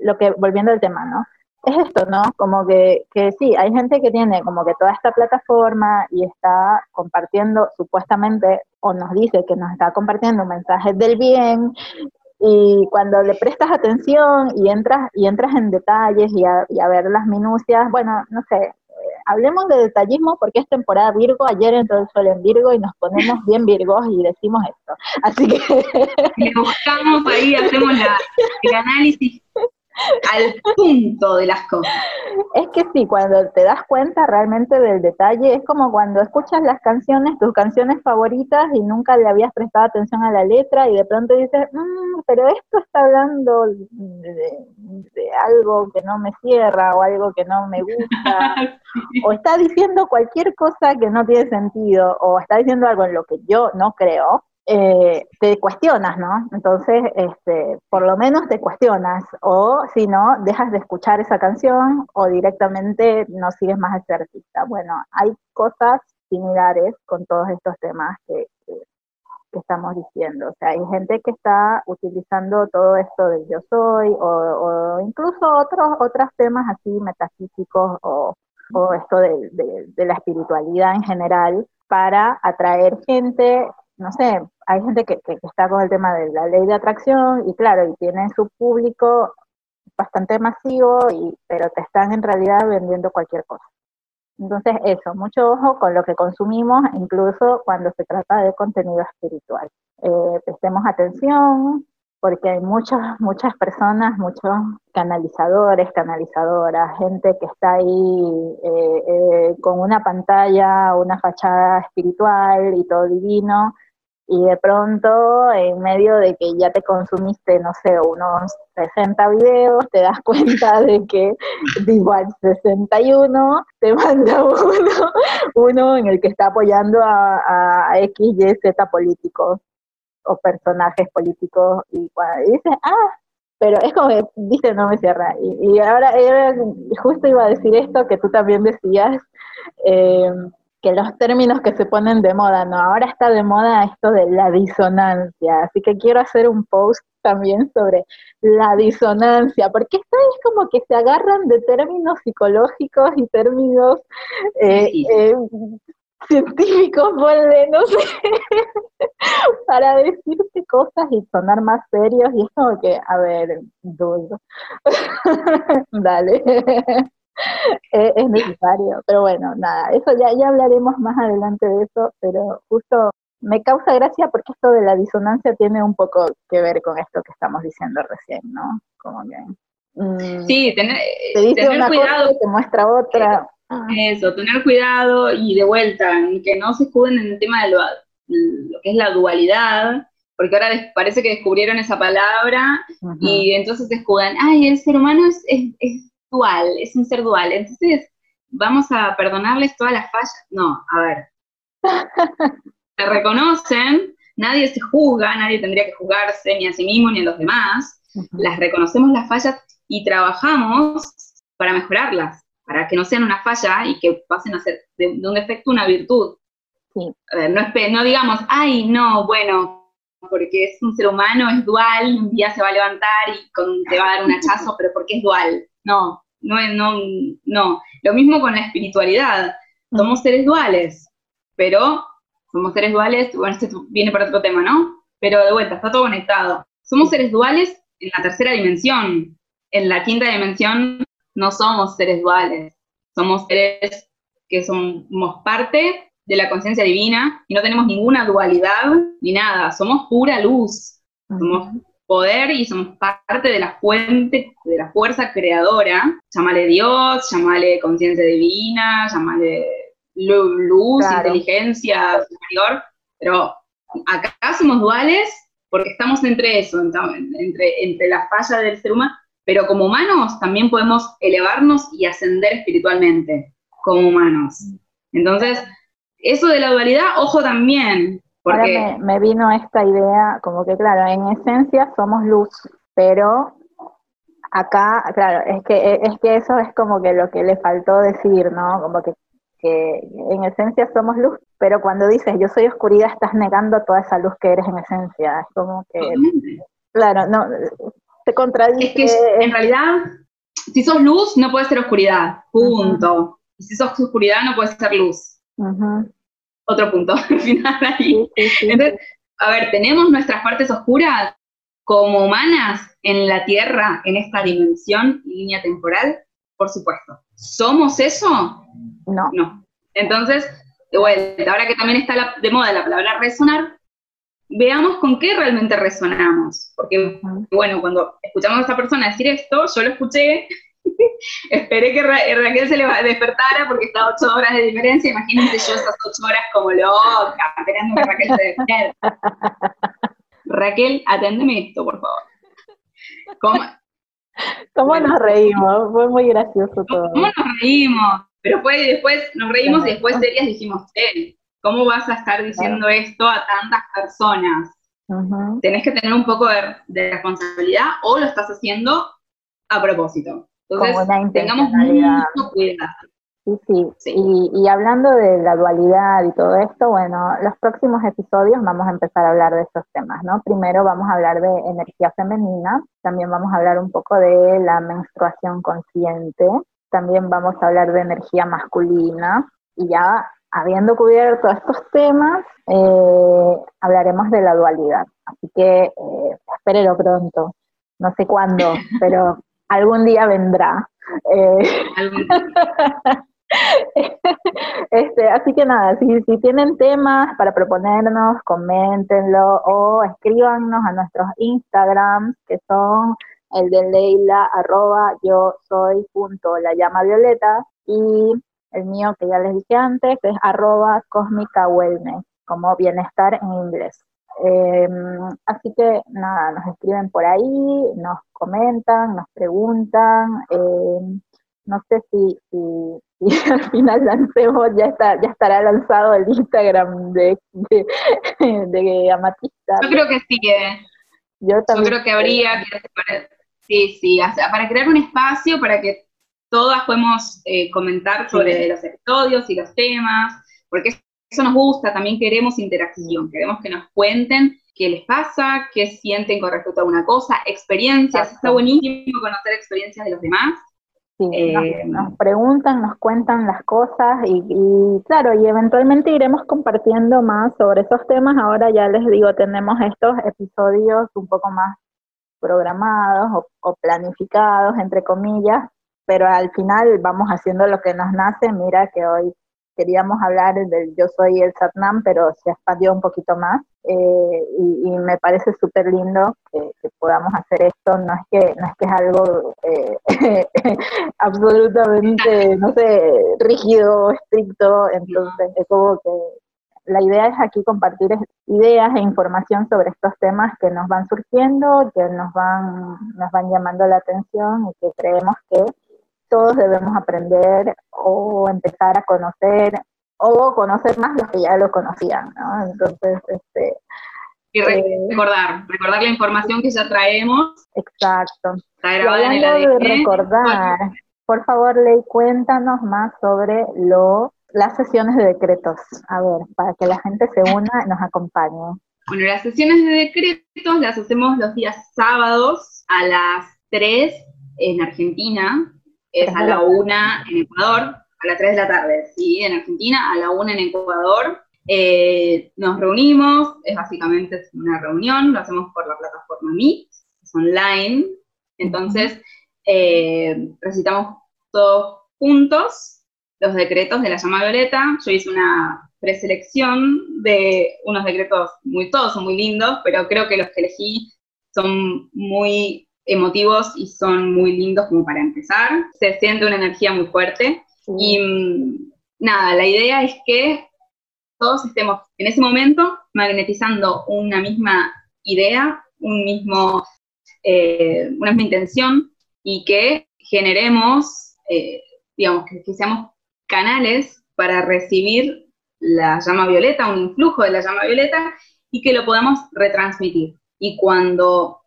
A: lo que, volviendo al tema, ¿no? Es esto, ¿no? Como que, que sí, hay gente que tiene como que toda esta plataforma y está compartiendo supuestamente o nos dice que nos está compartiendo mensajes del bien y cuando le prestas atención y entras y entras en detalles y a, y a ver las minucias, bueno, no sé, hablemos de detallismo porque es temporada Virgo, ayer entró el sol en Virgo y nos ponemos bien Virgos y decimos esto. Así que...
B: Le buscamos ahí, hacemos la, el análisis [laughs] al punto de las cosas.
A: Es que sí, cuando te das cuenta realmente del detalle, es como cuando escuchas las canciones, tus canciones favoritas y nunca le habías prestado atención a la letra y de pronto dices, mm, pero esto está hablando de, algo que no me cierra o algo que no me gusta, [laughs] o está diciendo cualquier cosa que no tiene sentido, o está diciendo algo en lo que yo no creo eh, te cuestionas, ¿no? Entonces, este, por lo menos te cuestionas, o si no, dejas de escuchar esa canción o directamente no sigues más a ese artista. Bueno, hay cosas similares con todos estos temas que, estamos diciendo. O sea, hay gente que está utilizando todo esto del yo soy o, incluso otros, otros temas así metafísicos o, esto de la espiritualidad en general para atraer gente no sé, hay gente que, está con el tema de la ley de atracción y claro, y tienen su público bastante masivo, y, pero te están en realidad vendiendo cualquier cosa. Entonces, eso, mucho ojo con lo que consumimos, incluso cuando se trata de contenido espiritual. Eh, prestemos atención, porque hay muchas, muchas personas, muchos canalizadores, canalizadoras, gente que está ahí eh, eh, con una pantalla, una fachada espiritual y todo divino, y de pronto en medio de que ya te consumiste, no sé, unos 60 videos, te das [laughs] cuenta de que igual 61 te manda [laughs] uno, uno en el que está apoyando a, a X, Y, Z políticos o personajes políticos y, dices, ah, pero es como que dice no me cierra. Y, ahora, justo iba a decir esto que tú también decías, eh, que los términos que se ponen de moda, ¿no? Ahora está de moda esto de la disonancia, así que quiero hacer un post también sobre la disonancia, porque esto es como que se agarran de términos psicológicos y términos eh, eh, científicos, vuelve, no sé, [laughs] para decirte cosas y sonar más serios, y es como que, a ver, dudo. [laughs] Dale. [laughs] es, necesario. Pero bueno, nada, eso ya, ya hablaremos más adelante de eso, pero justo me causa gracia porque esto de la disonancia tiene un poco que ver con esto que estamos diciendo recién, ¿no? Como que...
B: Mm, sí, tener,
A: te dice una cuidado. Cosa te muestra otra.
B: Eso, tener cuidado y de vuelta, que no se escuden en el tema de lo, lo que es la dualidad, porque ahora parece que descubrieron esa palabra y entonces se escudan, ay, el ser humano es, es, dual, es un ser dual, entonces vamos a perdonarles todas las fallas. No, a ver. [laughs] se reconocen, nadie se juzga, nadie tendría que juzgarse ni a sí mismo ni a los demás. Las reconocemos las fallas y trabajamos para mejorarlas, para que no sean una falla y que pasen a ser de, un defecto una virtud. no, no digamos, ay, no, bueno, porque es un ser humano, es dual, un día se va a levantar y con, te va a dar un hachazo, pero porque es dual. No, no, no, no. Lo mismo con la espiritualidad. Somos seres duales, pero somos seres duales, bueno, esto viene para otro tema, ¿no? Pero de vuelta, está todo conectado. Somos seres duales en la tercera dimensión. En la quinta dimensión no somos seres duales, somos seres que somos parte de la conciencia divina y no tenemos ninguna dualidad ni nada, somos pura luz, somos poder y somos parte de la fuente, de la fuerza creadora, llámale Dios, llámale conciencia divina, llámale luz, inteligencia superior, pero acá somos duales porque estamos entre eso, entre, entre la falla del ser humano, pero como humanos también podemos elevarnos y ascender espiritualmente, como humanos. Entonces, eso de la dualidad, ojo también. Porque...
A: Ahora me, me vino esta idea, como que claro, en esencia somos luz, pero acá, claro, es que, es que eso es como que lo que le faltó decir, ¿no? Como que que en esencia somos luz, pero cuando dices yo soy oscuridad estás negando toda esa luz que eres en esencia. Es como que, claro, no, te contradice.
B: Es que en realidad, si sos luz, no puedes ser oscuridad, punto. Y si sos oscuridad, no puedes ser luz. Otro punto, al [laughs] final ahí. Entonces, a ver, tenemos nuestras partes oscuras como humanas en la Tierra, en esta dimensión y línea temporal, por supuesto. ¿Somos eso?
A: No.
B: No. Entonces, de vuelta, ahora que también está de moda la palabra resonar, veamos con qué realmente resonamos. Porque, bueno, cuando escuchamos a esta persona decir esto, yo lo escuché, [laughs] esperé que Raquel se le despertara porque está ocho horas de diferencia. Imagínense yo esas ocho horas como loca, esperando que Raquel se despierta. Raquel, aténdeme esto, por favor.
A: ¿Cómo, ¿Cómo nos reímos? Fue muy gracioso todo.
B: ¿Cómo nos reímos? Pero fue, después nos reímos y después serias dijimos, eh, ¿cómo vas a estar diciendo esto a tantas personas? Tenés que tener un poco de, responsabilidad o lo estás haciendo a propósito. Entonces, tengamos mucho cuidado.
A: Sí, sí. Y, hablando de la dualidad y todo esto, bueno, los próximos episodios vamos a empezar a hablar de estos temas, ¿no? Primero vamos a hablar de energía femenina, también vamos a hablar un poco de la menstruación consciente, también vamos a hablar de energía masculina y ya habiendo cubierto estos temas, eh, hablaremos de la dualidad. Así que eh, espérelo pronto, no sé cuándo, [laughs] pero algún día vendrá. Eh, [laughs] este, así que nada, si, si tienen temas para proponernos, coméntenlo o escríbanos a nuestros Instagrams, que son el de Leila, arroba yo soy punto la llama violeta, y el mío que ya les dije antes, es arroba cósmica wellness, como bienestar en inglés. Em, así que nada, nos escriben por ahí, nos comentan, nos preguntan. Em, no sé si, si, [laughs] al final lancemos, ya está, ya estará lanzado el Instagram de, de, Amatista.
B: Yo creo que sí, que yo, también yo creo que habría que sí, sí, para crear un espacio para que todas podemos eh, comentar sobre los episodios y los temas, porque eso nos gusta, también queremos interacción, queremos que nos cuenten qué les pasa, qué sienten con respecto a una cosa, experiencias, está buenísimo conocer experiencias de los demás.
A: Sí, eh, nos, preguntan, nos cuentan las cosas y, claro, y eventualmente iremos compartiendo más sobre esos temas. Ahora ya les digo, tenemos estos episodios un poco más programados o planificados, entre comillas, pero al final vamos haciendo lo que nos nace. Mira que hoy queríamos hablar del yo soy el Satnam, pero se expandió un poquito más eh, y, me parece súper lindo que, podamos hacer esto. No es que, no es, que es algo eh, [laughs] absolutamente, no sé, rígido, estricto, entonces es como que la idea es aquí compartir ideas e información sobre estos temas que nos van surgiendo, que nos van, nos van llamando la atención y que creemos que todos debemos aprender o empezar a conocer o conocer más los que ya lo conocían, ¿no? Entonces, este...
B: Y eh, recordar, recordar la información que ya traemos.
A: Exacto. de recordar, por favor, Ley, cuéntanos más sobre lo, las sesiones de decretos. A ver, para que la gente se una y nos acompañe.
B: Bueno, las sesiones de decretos las hacemos los días sábados a las 3 en Argentina, es a la 1 en Ecuador, a las 3 de la tarde, ¿sí? En Argentina, a la 1 en Ecuador. Eh, nos reunimos, es básicamente una reunión, lo hacemos por la plataforma Meet, es online, entonces eh, recitamos todos juntos los decretos de la llama violeta. Yo hice una preselección de unos decretos muy, todos son muy lindos, pero creo que los que elegí son muy emotivos y son muy lindos como para empezar. Se siente una energía muy fuerte. Y mm, nada, la idea es que todos estemos en ese momento magnetizando una misma idea, un mismo, eh, una misma intención y que generemos, eh, digamos, que, seamos canales para recibir la llama violeta, un influjo de la llama violeta y que lo podamos retransmitir. Y cuando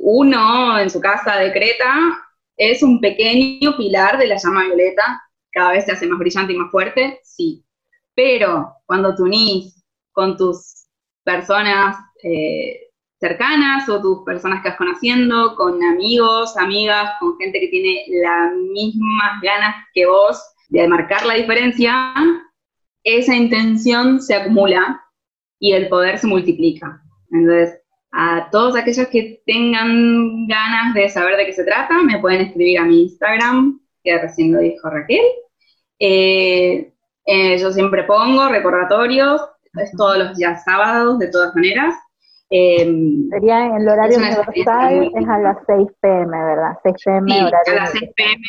B: uno en su casa decreta, es un pequeño pilar de la llama violeta, cada vez se hace más brillante y más fuerte, sí. Pero cuando te unís con tus personas eh, cercanas o tus personas que vas conociendo, con amigos, amigas, con gente que tiene las mismas ganas que vos de marcar la diferencia, esa intención se acumula y el poder se multiplica. Entonces, a todos aquellos que tengan ganas de saber de qué se trata, me pueden escribir a mi Instagram, que recién lo dijo Raquel. Eh, eh, yo siempre pongo recordatorios, es todos los días sábados, de todas maneras.
A: Em, Sería en el horario universal, es a las 6 pm, ¿verdad? 6 pm
B: sí, a las 6 pm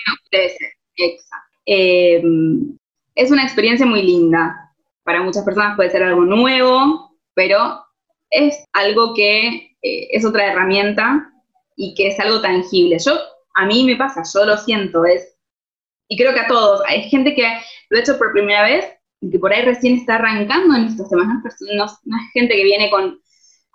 B: exacto. Em, es una experiencia muy linda. Para muchas personas puede ser algo nuevo, pero es algo que eh, es otra herramienta y que es algo tangible. Yo, a mí me pasa, yo lo siento, es, y creo que a todos, hay gente que lo ha hecho por primera vez y que por ahí recién está arrancando en estos temas, no, es gente que viene con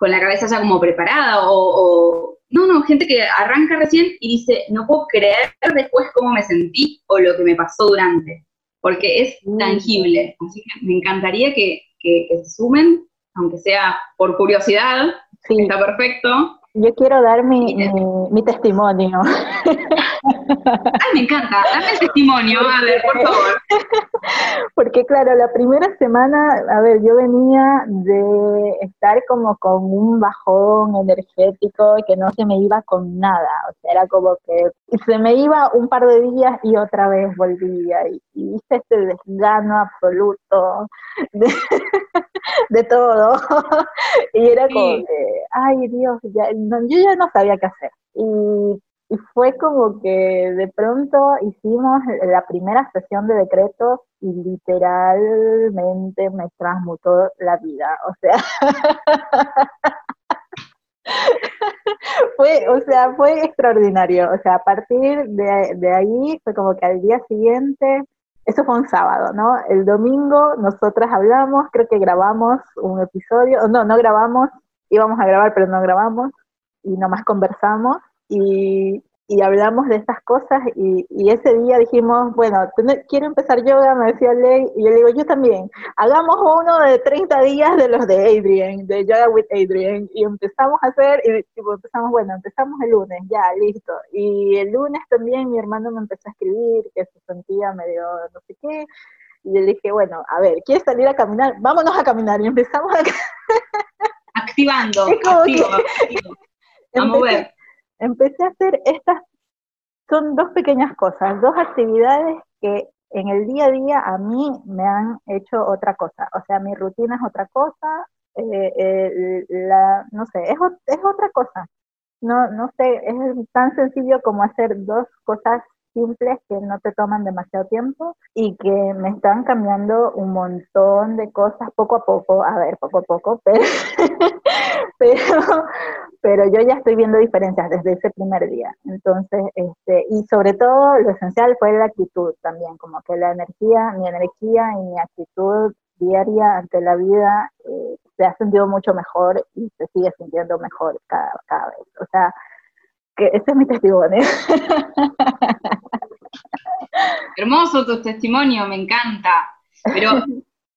B: con la cabeza ya como preparada o, no, no, gente que arranca recién y dice, no puedo creer después cómo me sentí o lo que me pasó durante, porque es mm. tangible. Así que me encantaría que, que, se sumen, aunque sea por curiosidad, está perfecto,
A: yo quiero dar mi, mi, testimonio.
B: Ay, me encanta, dame el testimonio, a ver, por favor. [laughs]
A: Porque claro, la primera semana, a ver, yo venía de estar como con un bajón energético que no se me iba con nada, o sea, era como que se me iba un par de días y otra vez volvía, y, y viste este desgano absoluto de, [laughs] de todo, [laughs] y era como que, ay Dios, ya, yo ya no sabía qué hacer. Y, fue como que de pronto hicimos la primera sesión de decretos y literalmente me transmutó la vida. O sea, [laughs] fue, o sea, fue extraordinario. O sea, a partir de, de ahí fue como que al día siguiente eso fue un sábado, ¿no? El domingo nosotras hablamos, creo que grabamos un episodio, no, no grabamos, íbamos a grabar pero no grabamos, y nomás conversamos y, y hablamos de estas cosas y, y, ese día dijimos, bueno, quiero empezar yoga, me decía Ley, y yo le digo, yo también, hagamos uno de 30 días de los de Adrian, de Yoga with Adrian, y empezamos a hacer, y tipo, empezamos, bueno, empezamos el lunes, ya, listo, y el lunes también mi hermano me empezó a escribir que se sentía medio no sé qué, y le dije, bueno, a ver, ¿quieres salir a caminar? Vámonos a caminar, y empezamos a...
B: Activando, [laughs] activo, activo. [laughs]
A: Empecé, Empecé a hacer estas, son dos pequeñas cosas, dos actividades que en el día a día a mí me han hecho otra cosa. O sea, mi rutina es otra cosa, eh, no sé, es, es otra cosa. No, no sé, es tan sencillo como hacer dos cosas simples que no te toman demasiado tiempo y que me están cambiando un montón de cosas poco a poco, a ver, poco a poco, pero, [laughs] [laughs] pero, pero yo ya estoy viendo diferencias desde ese primer día. Entonces, este, y sobre todo lo esencial fue la actitud también, como que la energía, mi energía y mi actitud diaria ante la vida eh, se ha sentido mucho mejor y se sigue sintiendo mejor cada, cada vez. O sea, que ese es mi testimonio. [laughs]
B: Hermoso tu testimonio, me encanta. Pero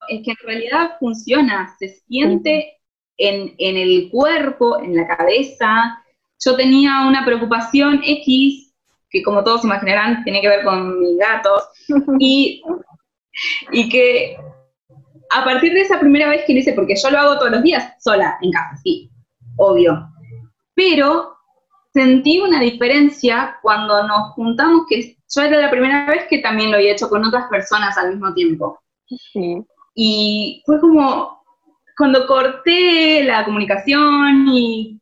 B: es que en realidad funciona, se siente en, en el cuerpo, en la cabeza. Yo tenía una preocupación X, que como todos imaginarán, tiene que ver con mis gatos, y, y que a partir de esa primera vez que lo hice, porque yo lo hago todos los días sola, en casa, sí, obvio, pero sentí una diferencia cuando nos juntamos, que yo era la primera vez que también lo había hecho con otras personas al mismo tiempo. Sí. Y fue como, cuando corté la comunicación y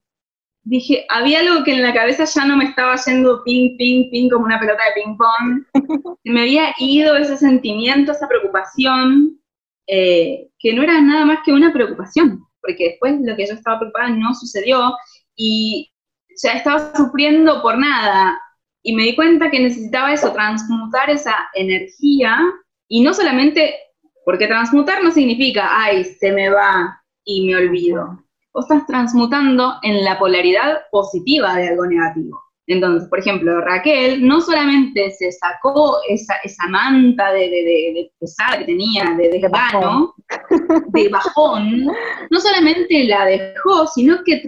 B: dije, había algo que en la cabeza ya no me estaba yendo ping, ping, ping como una pelota de ping pong. [laughs] me había ido ese sentimiento, esa preocupación, eh, que no era nada más que una preocupación, porque después lo que yo estaba preocupada no sucedió y ya estaba sufriendo por nada. Y me di cuenta que necesitaba eso, transmutar esa energía y no solamente, porque transmutar no significa, ay, se me va y me olvido. Vos estás transmutando en la polaridad positiva de algo negativo. Entonces, por ejemplo, Raquel no solamente se sacó esa, esa manta de, de, de, pesar que tenía, de desgano, de bajón, no solamente la dejó, sino que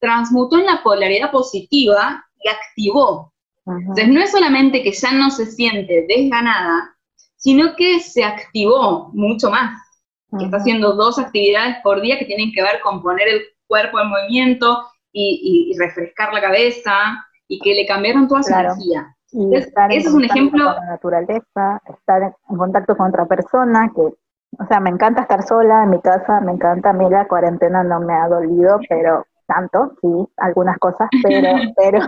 B: transmutó en la polaridad positiva y activó. Entonces, no es solamente que ya no se siente desganada, sino que se activó mucho más. Que está haciendo dos actividades por día que tienen que ver con poner el cuerpo en movimiento y, refrescar la cabeza y que le cambiaron toda su energía.
A: Y estar ese es un ejemplo. Con la naturaleza, estar en contacto con otra persona, que, o sea, me encanta estar sola en mi casa, me encanta, a mí la cuarentena no me ha dolido, pero tanto, sí, algunas cosas, [laughs] [laughs] pero,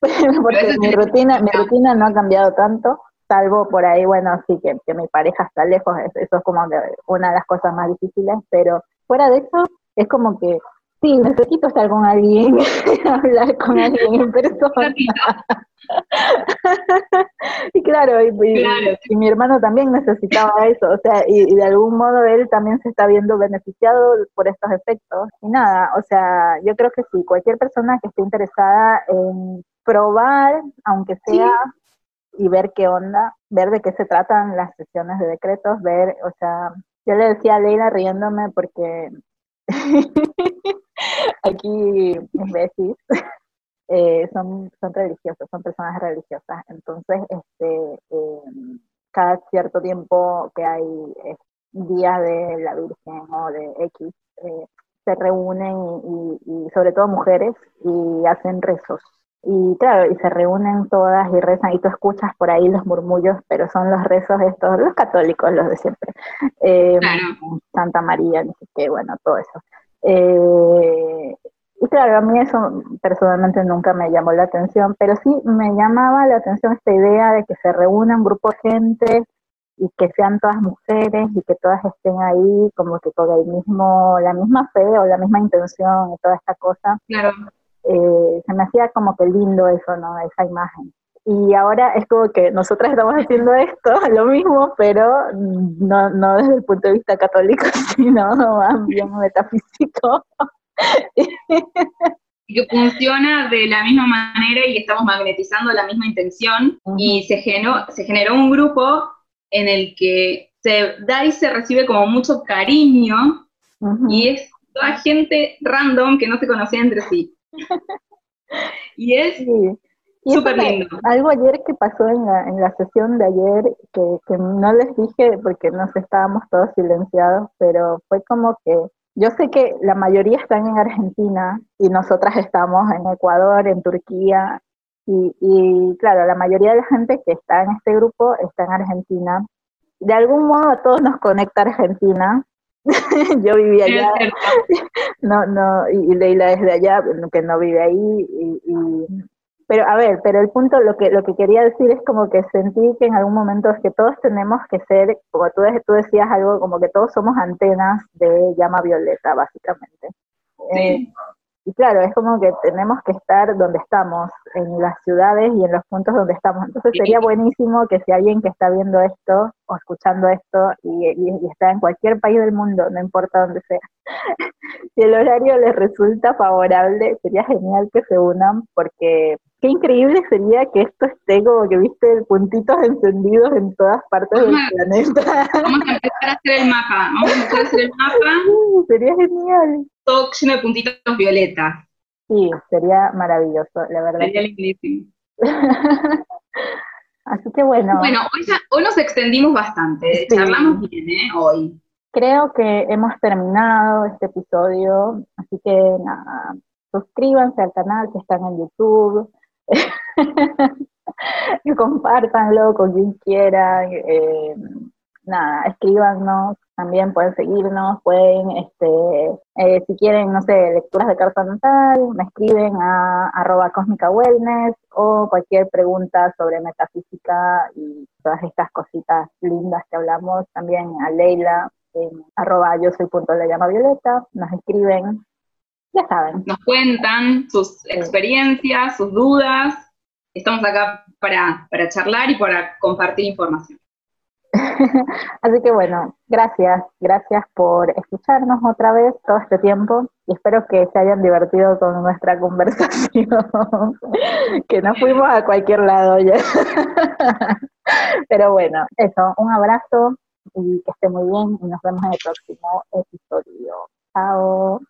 A: pero, porque mi rutina, mi rutina no ha cambiado tanto, salvo por ahí, bueno, sí que, que mi pareja está lejos, eso es como una de las cosas más difíciles, pero fuera de eso, es como que Sí, necesito estar con alguien, [laughs] hablar con alguien en persona. y claro, y, mi hermano también necesitaba eso, o sea, y, de algún modo él también se está viendo beneficiado por estos efectos. Y nada, o sea, yo creo que sí, cualquier persona que esté interesada en probar, aunque sea, y ver qué onda, ver de qué se tratan las sesiones de decretos, ver, o sea, yo le decía a Leila riéndome porque [laughs] Aquí mis veces eh, son, son religiosos, son personas religiosas. Entonces, este, em, cada cierto tiempo que hay eh, días de la Virgen o de X, eh, se reúnen y, sobre todo mujeres y hacen rezos. Y claro, y se reúnen todas y rezan y tú escuchas por ahí los murmullos, pero son los rezos estos, los católicos, los de siempre. Em, Santa María, no sé qué, bueno, todo eso. Eh, y claro, a mí eso personalmente nunca me llamó la atención, pero sí me llamaba la atención esta idea de que se reúna un grupo de gente y que sean todas mujeres y que todas estén ahí como que con el mismo, la misma fe o la misma intención y toda esta cosa. Claro. Eh, se me hacía como que lindo eso, ¿no? Esa imagen. Y ahora es como que nosotras estamos haciendo esto, [laughs] lo mismo, pero no, no desde el punto de vista católico, [laughs] sino más bien metafísico. [laughs]
B: que funciona de la misma manera y estamos magnetizando la misma intención y se generó, se generó un grupo en el que se da y se recibe como mucho cariño y es toda gente random que no se conocía entre sí. [laughs] y es
A: y Algo ayer que pasó en la, en la sesión de ayer, que, que no les dije porque nos estábamos todos silenciados, pero fue como que yo sé que la mayoría están en Argentina y nosotras estamos en Ecuador, en Turquía, y, y, claro, la mayoría de la gente que está en este grupo está en Argentina. De algún modo a todos nos conecta Argentina. [laughs] yo viví allá, [laughs] no, no, y, Leila es de allá, que no vive ahí, y, Pero a ver, pero el punto, lo que, lo que quería decir es como que sentí que en algún momento es que todos tenemos que ser, como tú, tú decías algo, como que todos somos antenas de llama violeta, básicamente. Eh, y claro, es como que tenemos que estar donde estamos, en las ciudades y en los puntos donde estamos. Entonces sería buenísimo que si alguien que está viendo esto o escuchando esto y, y está en cualquier país del mundo, no importa dónde sea, [laughs] si el horario les resulta favorable, sería genial que se unan porque qué increíble sería que esto esté como que viste puntitos encendidos en todas partes del planeta.
B: Vamos a empezar a hacer el mapa, vamos a empezar a hacer el mapa. [laughs]
A: sería genial.
B: Todo lleno de puntitos violetas.
A: Sí, sería maravilloso, la verdad.
B: Sería lindísimo. [laughs]
A: Así que bueno.
B: Bueno, hoy, hoy nos extendimos bastante, charlamos bien, ¿eh? Hoy.
A: Creo que hemos terminado este episodio, así que nada, suscríbanse al canal que están en YouTube, [laughs] compártanlo con quien quieran, eh, nada, escríbanos, también pueden seguirnos, pueden, este, eh, si quieren, no sé, lecturas de carta natal, me escriben a arroba cósmica wellness o cualquier pregunta sobre metafísica y todas estas cositas lindas que hablamos, también a Leila en arroba yo soy punto le llama Violeta, nos escriben ya saben.
B: Nos cuentan sus experiencias, sus dudas. Estamos acá para, para charlar y para compartir información. [laughs]
A: Así que bueno, gracias, gracias por escucharnos otra vez todo este tiempo y espero que se hayan divertido con nuestra [laughs] conversación, [laughs] que no fuimos a cualquier lado ya. Pero bueno, eso, un abrazo y que esté muy bien y nos vemos en el próximo episodio. Chao.